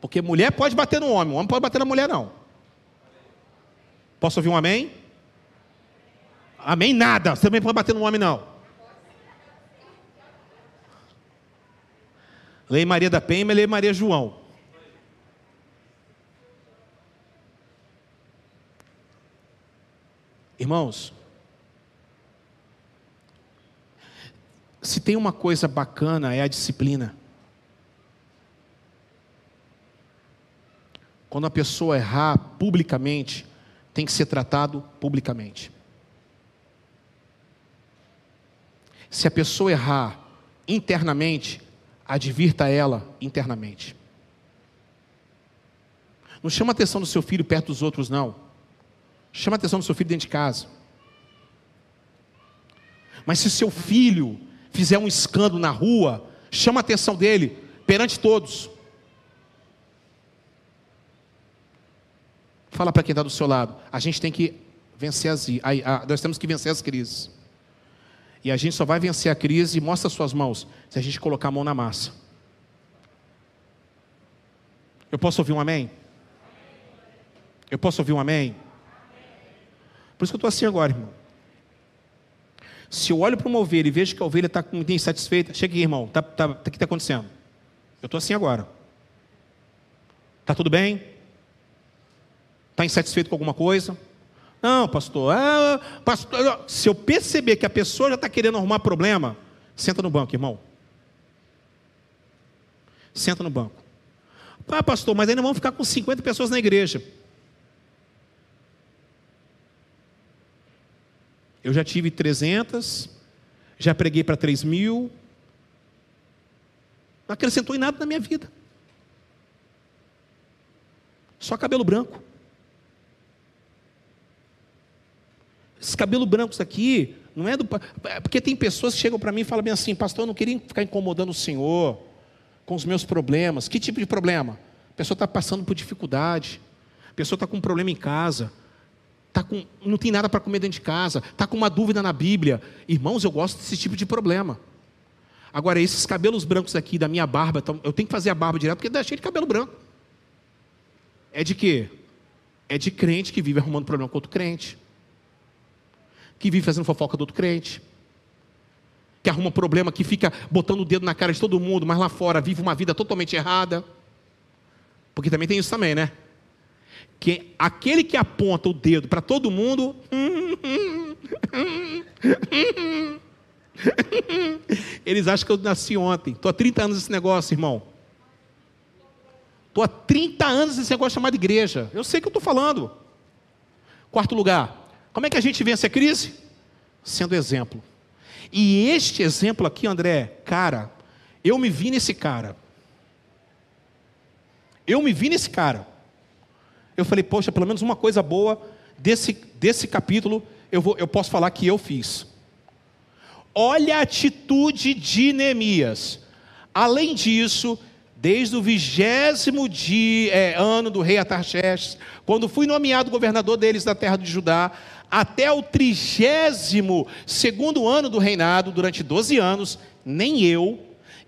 Porque mulher pode bater no homem, o homem pode bater na mulher, não. Posso ouvir um amém? Amém? Nada. Você também pode bater no homem, não. Lei Maria da Penha Lei Maria João. Irmãos, se tem uma coisa bacana é a disciplina. Quando a pessoa errar publicamente, tem que ser tratado publicamente. Se a pessoa errar internamente, advirta ela internamente. Não chama a atenção do seu filho perto dos outros, não. Chama a atenção do seu filho dentro de casa. Mas se seu filho fizer um escândalo na rua, chama a atenção dele perante todos. Fala para quem está do seu lado. A gente tem que vencer as. A, a, nós temos que vencer as crises. E a gente só vai vencer a crise, mostra suas mãos, se a gente colocar a mão na massa. Eu posso ouvir um amém? Eu posso ouvir um amém? Por isso que eu estou assim agora, irmão. Se eu olho para uma ovelha e vejo que a ovelha está insatisfeita, chega aqui, irmão, tá, tá, tá, o que está acontecendo? Eu estou assim agora. Está tudo bem? Está insatisfeito com alguma coisa? Não, pastor, ah, pastor, se eu perceber que a pessoa já está querendo arrumar problema, senta no banco, irmão. Senta no banco. Ah, pastor, mas ainda vamos ficar com 50 pessoas na igreja. Eu já tive 300, já preguei para 3 mil, não acrescentou em nada na minha vida. Só cabelo branco. Esses cabelos brancos aqui, não é do. É porque tem pessoas que chegam para mim e falam bem assim, pastor, eu não queria ficar incomodando o senhor com os meus problemas. Que tipo de problema? A pessoa está passando por dificuldade, a pessoa está com um problema em casa, tá com, não tem nada para comer dentro de casa, está com uma dúvida na Bíblia. Irmãos, eu gosto desse tipo de problema. Agora, esses cabelos brancos aqui da minha barba, eu tenho que fazer a barba direto porque está cheio de cabelo branco. É de quê? É de crente que vive arrumando problema com outro crente. Que vive fazendo fofoca do outro crente. Que arruma problema, que fica botando o dedo na cara de todo mundo, mas lá fora vive uma vida totalmente errada. Porque também tem isso também, né? Que aquele que aponta o dedo para todo mundo. Eles acham que eu nasci ontem. Estou há 30 anos nesse negócio, irmão. Estou há 30 anos nesse negócio chamado igreja. Eu sei o que eu estou falando. Quarto lugar. Como é que a gente vence a crise? Sendo exemplo. E este exemplo aqui, André, cara, eu me vi nesse cara. Eu me vi nesse cara. Eu falei, poxa, pelo menos uma coisa boa desse, desse capítulo eu, vou, eu posso falar que eu fiz. Olha a atitude de Neemias. Além disso, desde o vigésimo é, ano do rei Atarxerxes, quando fui nomeado governador deles da terra de Judá, até o trigésimo segundo ano do reinado, durante 12 anos, nem eu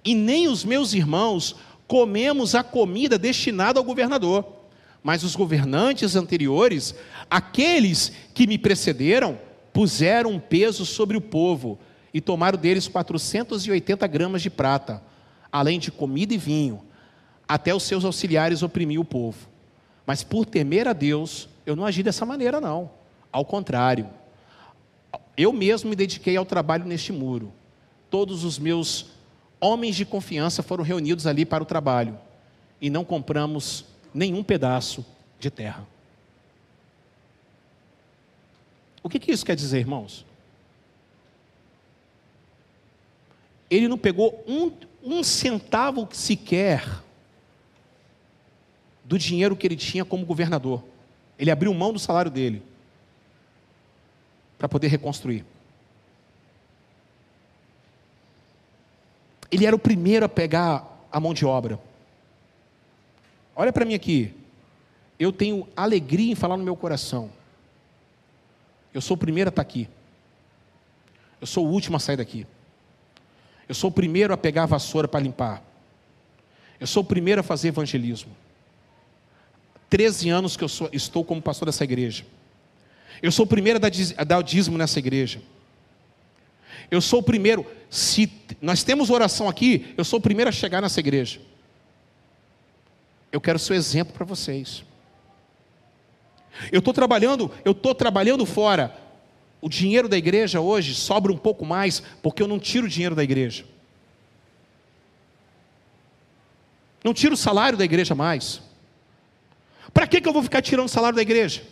e nem os meus irmãos comemos a comida destinada ao governador mas os governantes anteriores, aqueles que me precederam, puseram um peso sobre o povo e tomaram deles 480 gramas de prata, além de comida e vinho. Até os seus auxiliares oprimiam o povo. Mas por temer a Deus, eu não agi dessa maneira, não. Ao contrário, eu mesmo me dediquei ao trabalho neste muro. Todos os meus homens de confiança foram reunidos ali para o trabalho. E não compramos nenhum pedaço de terra. O que, que isso quer dizer, irmãos? Ele não pegou um, um centavo sequer do dinheiro que ele tinha como governador. Ele abriu mão do salário dele para poder reconstruir. Ele era o primeiro a pegar a mão de obra. Olha para mim aqui. Eu tenho alegria em falar no meu coração. Eu sou o primeiro a estar aqui. Eu sou o último a sair daqui. Eu sou o primeiro a pegar a vassoura para limpar. Eu sou o primeiro a fazer evangelismo. Treze anos que eu sou, estou como pastor dessa igreja. Eu sou o primeiro a dar o dízimo nessa igreja. Eu sou o primeiro, se nós temos oração aqui, eu sou o primeiro a chegar nessa igreja. Eu quero ser exemplo para vocês. Eu estou trabalhando, eu estou trabalhando fora. O dinheiro da igreja hoje sobra um pouco mais, porque eu não tiro o dinheiro da igreja. Não tiro o salário da igreja mais. Para que, que eu vou ficar tirando o salário da igreja?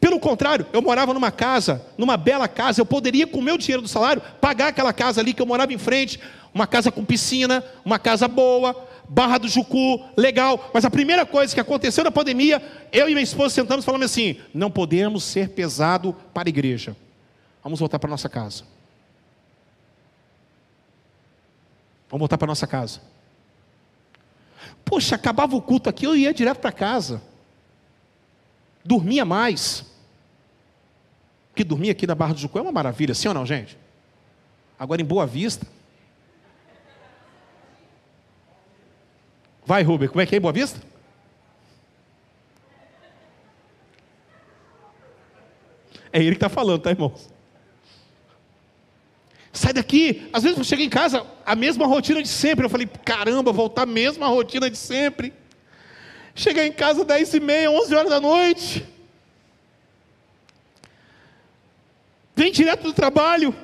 Pelo contrário, eu morava numa casa, numa bela casa, eu poderia, com o meu dinheiro do salário, pagar aquela casa ali que eu morava em frente, uma casa com piscina, uma casa boa, Barra do Jucu, legal. Mas a primeira coisa que aconteceu na pandemia, eu e minha esposa sentamos e falamos assim: não podemos ser pesado para a igreja. Vamos voltar para nossa casa. Vamos voltar para nossa casa. Poxa, acabava o culto aqui, eu ia direto para casa. Dormia mais. Porque dormir aqui na Barra do Jucu é uma maravilha, sim ou não, gente? Agora em Boa Vista. Vai, Rubem, como é que é em Boa Vista? É ele que está falando, tá, irmãos? Sai daqui. Às vezes eu chego em casa, a mesma rotina de sempre. Eu falei, caramba, voltar a mesma rotina de sempre. Chegar em casa 10 e meia, 11 horas da noite. Vem direto do trabalho.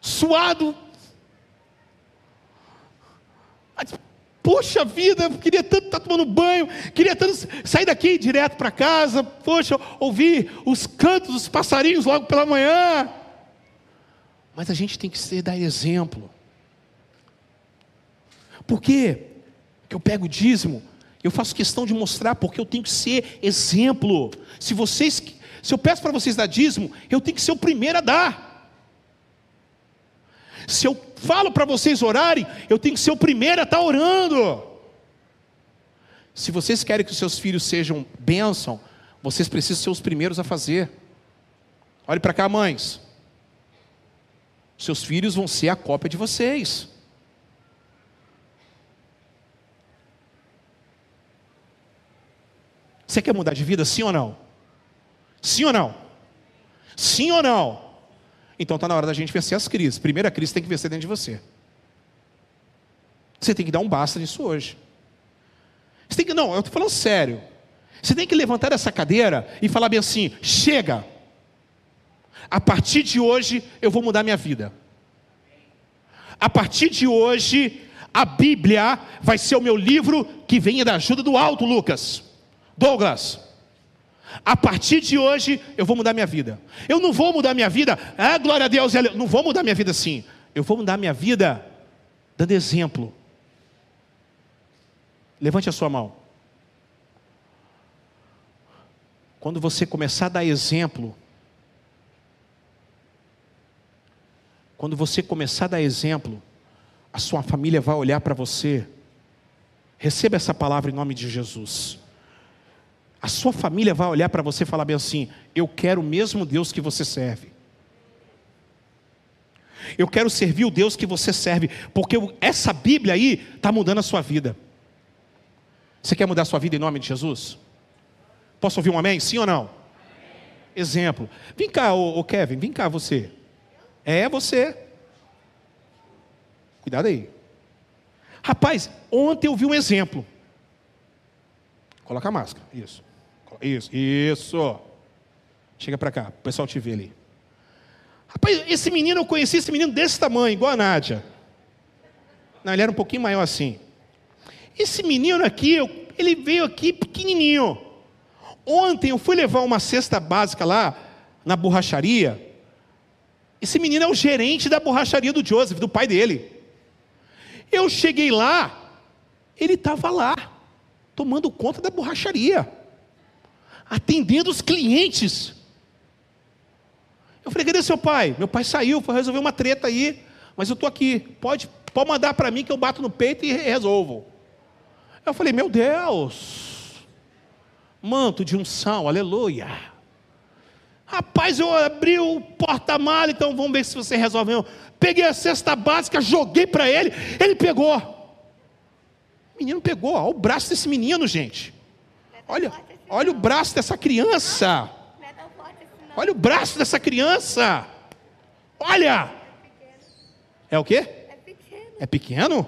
Suado. Poxa vida, queria tanto estar tomando banho, queria tanto sair daqui direto para casa, poxa, ouvir os cantos dos passarinhos logo pela manhã. Mas a gente tem que ser dar exemplo. Por quê? Que eu pego o dízimo, eu faço questão de mostrar porque eu tenho que ser exemplo. Se vocês, se eu peço para vocês dar dízimo, eu tenho que ser o primeiro a dar. Se eu falo para vocês orarem, eu tenho que ser o primeiro a estar tá orando. Se vocês querem que os seus filhos sejam bênção, vocês precisam ser os primeiros a fazer. Olhe para cá, mães. Seus filhos vão ser a cópia de vocês. Você quer mudar de vida, sim ou não? Sim ou não? Sim ou não? Então está na hora da gente vencer as crises. Primeira crise tem que vencer dentro de você. Você tem que dar um basta nisso hoje. Você tem que, não, eu estou falando sério. Você tem que levantar essa cadeira e falar bem assim: chega, a partir de hoje eu vou mudar minha vida. A partir de hoje, a Bíblia vai ser o meu livro que venha da ajuda do alto, Lucas. Douglas. A partir de hoje eu vou mudar minha vida. Eu não vou mudar minha vida, ah, glória a Deus, eu não vou mudar minha vida assim. Eu vou mudar minha vida dando exemplo. Levante a sua mão. Quando você começar a dar exemplo, Quando você começar a dar exemplo, a sua família vai olhar para você. Receba essa palavra em nome de Jesus. A sua família vai olhar para você e falar bem assim: Eu quero o mesmo Deus que você serve. Eu quero servir o Deus que você serve, porque essa Bíblia aí está mudando a sua vida. Você quer mudar a sua vida em nome de Jesus? Posso ouvir um amém? Sim ou não? Amém. Exemplo. Vem cá, ô, ô Kevin, vem cá você. É você. Cuidado aí. Rapaz, ontem eu vi um exemplo. Coloca a máscara. Isso. Isso. Isso. Chega para cá. O pessoal te vê ali. Rapaz, esse menino, eu conheci esse menino desse tamanho, igual a Nádia. Não, ele era um pouquinho maior assim. Esse menino aqui, ele veio aqui pequenininho. Ontem eu fui levar uma cesta básica lá na borracharia. Esse menino é o gerente da borracharia do Joseph, do pai dele. Eu cheguei lá, ele estava lá, tomando conta da borracharia, atendendo os clientes. Eu falei, cadê seu pai? Meu pai saiu, foi resolver uma treta aí, mas eu estou aqui, pode, pode mandar para mim que eu bato no peito e resolvo. Eu falei, meu Deus, manto de unção, aleluia. Rapaz, eu abri o porta-mala, então vamos ver se você resolve. Eu peguei a cesta básica, joguei para ele, ele pegou. O menino pegou, olha o braço desse menino, gente. Olha, olha o braço dessa criança. Olha o braço dessa criança. Olha. É o quê? É pequeno.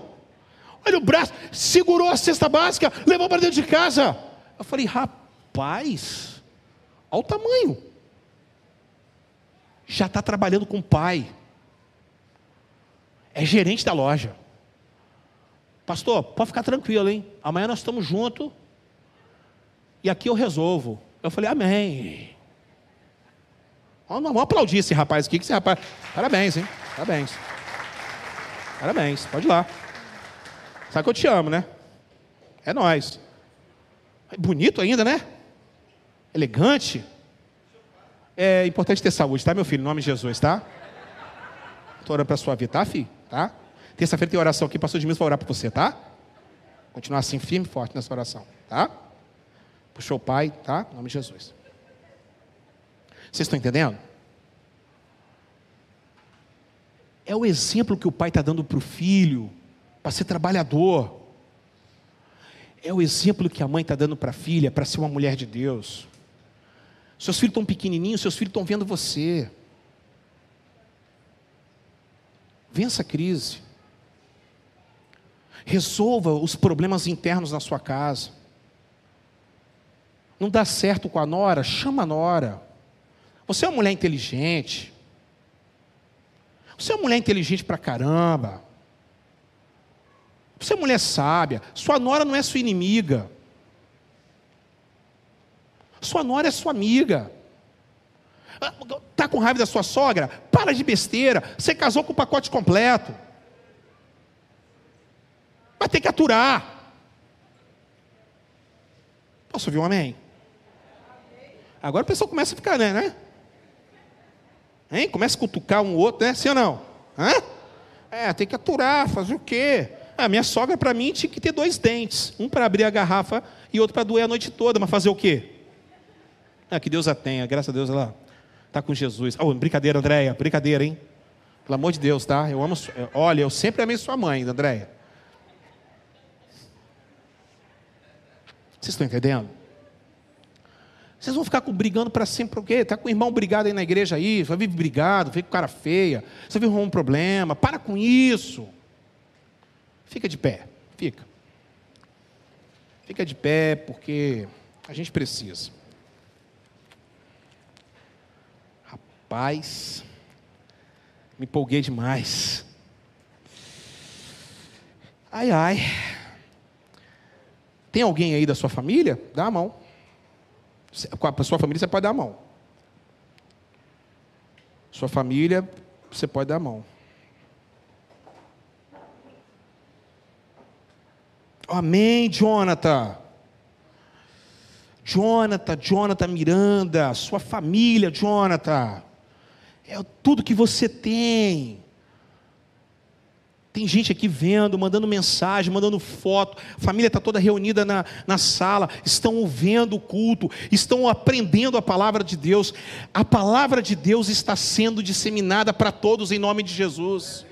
Olha o braço, segurou a cesta básica, levou para dentro de casa. Eu falei, rapaz, olha o tamanho já está trabalhando com o pai. É gerente da loja. Pastor, pode ficar tranquilo, hein? Amanhã nós estamos juntos. E aqui eu resolvo. Eu falei, amém. Vamos, aplaudir esse rapaz aqui, que esse rapaz. Parabéns, hein? Parabéns. Parabéns, pode ir lá. Sabe que eu te amo, né? É nós. Bonito ainda, né? Elegante. É importante ter saúde, tá, meu filho? Em nome de Jesus, tá? Estou orando para sua vida, tá, filho? Tá? Terça-feira tem oração aqui, pastor Edmilson vai orar por você, tá? Continuar assim, firme e forte nessa oração, tá? Puxou o pai, tá? Em nome de Jesus. Vocês estão entendendo? É o exemplo que o pai está dando para o filho, para ser trabalhador. É o exemplo que a mãe está dando para a filha, para ser uma mulher de Deus. Seus filhos estão pequenininhos, seus filhos estão vendo você. Vença a crise. Resolva os problemas internos na sua casa. Não dá certo com a nora? Chama a nora. Você é uma mulher inteligente. Você é uma mulher inteligente pra caramba. Você é mulher sábia. Sua nora não é sua inimiga. Sua nora é sua amiga. Está com raiva da sua sogra? Para de besteira. Você casou com o pacote completo. Vai ter que aturar. Posso ouvir um amém? Agora a pessoa começa a ficar, né? né? Hein? Começa a cutucar um outro, né? Sim ou não? Hã? É, tem que aturar, fazer o quê? A minha sogra, para mim, tinha que ter dois dentes. Um para abrir a garrafa e outro para doer a noite toda. Mas fazer o quê? Ah, que Deus a tenha. Graças a Deus ela está com Jesus. Oh, brincadeira, Andréia. Brincadeira, hein? Pelo amor de Deus, tá? Eu amo. Olha, eu sempre amei sua mãe, Andréia. Vocês estão entendendo? Vocês vão ficar brigando para sempre, por quê? Está com o irmão brigado aí na igreja aí, vai viver brigado, fica com cara feia, você vive um problema, para com isso. Fica de pé, fica. Fica de pé, porque a gente precisa. Rapaz, me empolguei demais. Ai, ai. Tem alguém aí da sua família? Dá a mão. Com a sua família você pode dar a mão. Sua família, você pode dar a mão. Amém, Jonathan. Jonathan, Jonathan Miranda, sua família, Jonathan. É tudo que você tem. Tem gente aqui vendo, mandando mensagem, mandando foto. A família está toda reunida na, na sala, estão ouvindo o culto, estão aprendendo a palavra de Deus. A palavra de Deus está sendo disseminada para todos em nome de Jesus.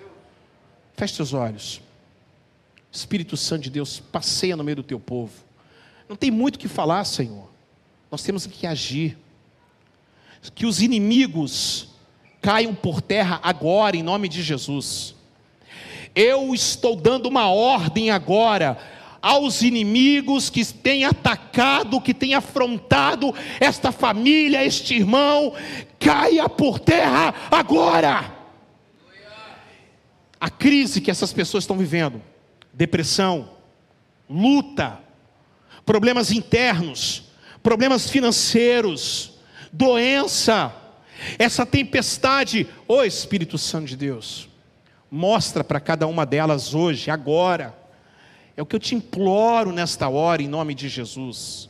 Feche seus olhos. Espírito Santo de Deus, passeia no meio do teu povo. Não tem muito o que falar, Senhor. Nós temos que agir. Que os inimigos caiam por terra agora, em nome de Jesus eu estou dando uma ordem agora aos inimigos que têm atacado, que têm afrontado esta família, este irmão, caia por terra agora. A crise que essas pessoas estão vivendo, depressão, luta, problemas internos, problemas financeiros, doença, essa tempestade, ô Espírito Santo de Deus, Mostra para cada uma delas hoje, agora. É o que eu te imploro nesta hora, em nome de Jesus.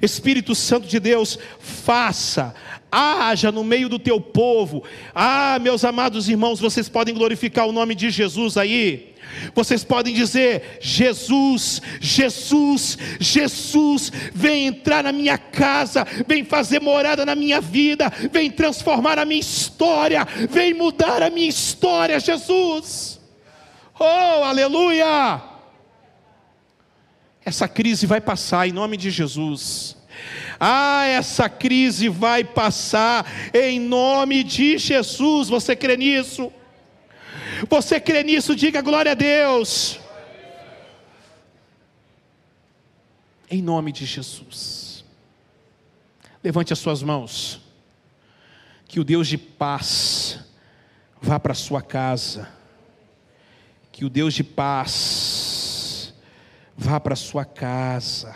Espírito Santo de Deus, faça, haja no meio do teu povo. Ah, meus amados irmãos, vocês podem glorificar o nome de Jesus aí. Vocês podem dizer: Jesus, Jesus, Jesus, vem entrar na minha casa, vem fazer morada na minha vida, vem transformar a minha história, vem mudar a minha história, Jesus. Oh, aleluia! Essa crise vai passar em nome de Jesus. Ah, essa crise vai passar em nome de Jesus. Você crê nisso? Você crê nisso? Diga glória a Deus. Em nome de Jesus. Levante as suas mãos. Que o Deus de paz vá para sua casa. Que o Deus de paz vá para a sua casa.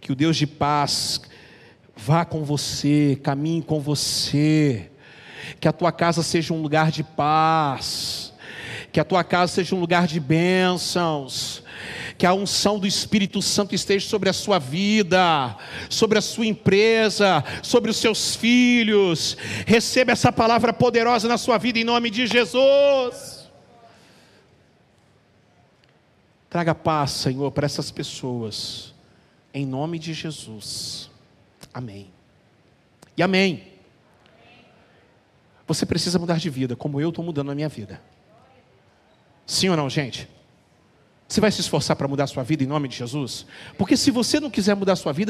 Que o Deus de paz vá com você, caminhe com você, que a tua casa seja um lugar de paz, que a tua casa seja um lugar de bênçãos, que a unção do Espírito Santo esteja sobre a sua vida, sobre a sua empresa, sobre os seus filhos. Receba essa palavra poderosa na sua vida em nome de Jesus. Traga paz, Senhor, para essas pessoas, em nome de Jesus. Amém. E amém. Você precisa mudar de vida, como eu estou mudando a minha vida. Sim ou não, gente? Você vai se esforçar para mudar a sua vida em nome de Jesus? Porque se você não quiser mudar a sua vida,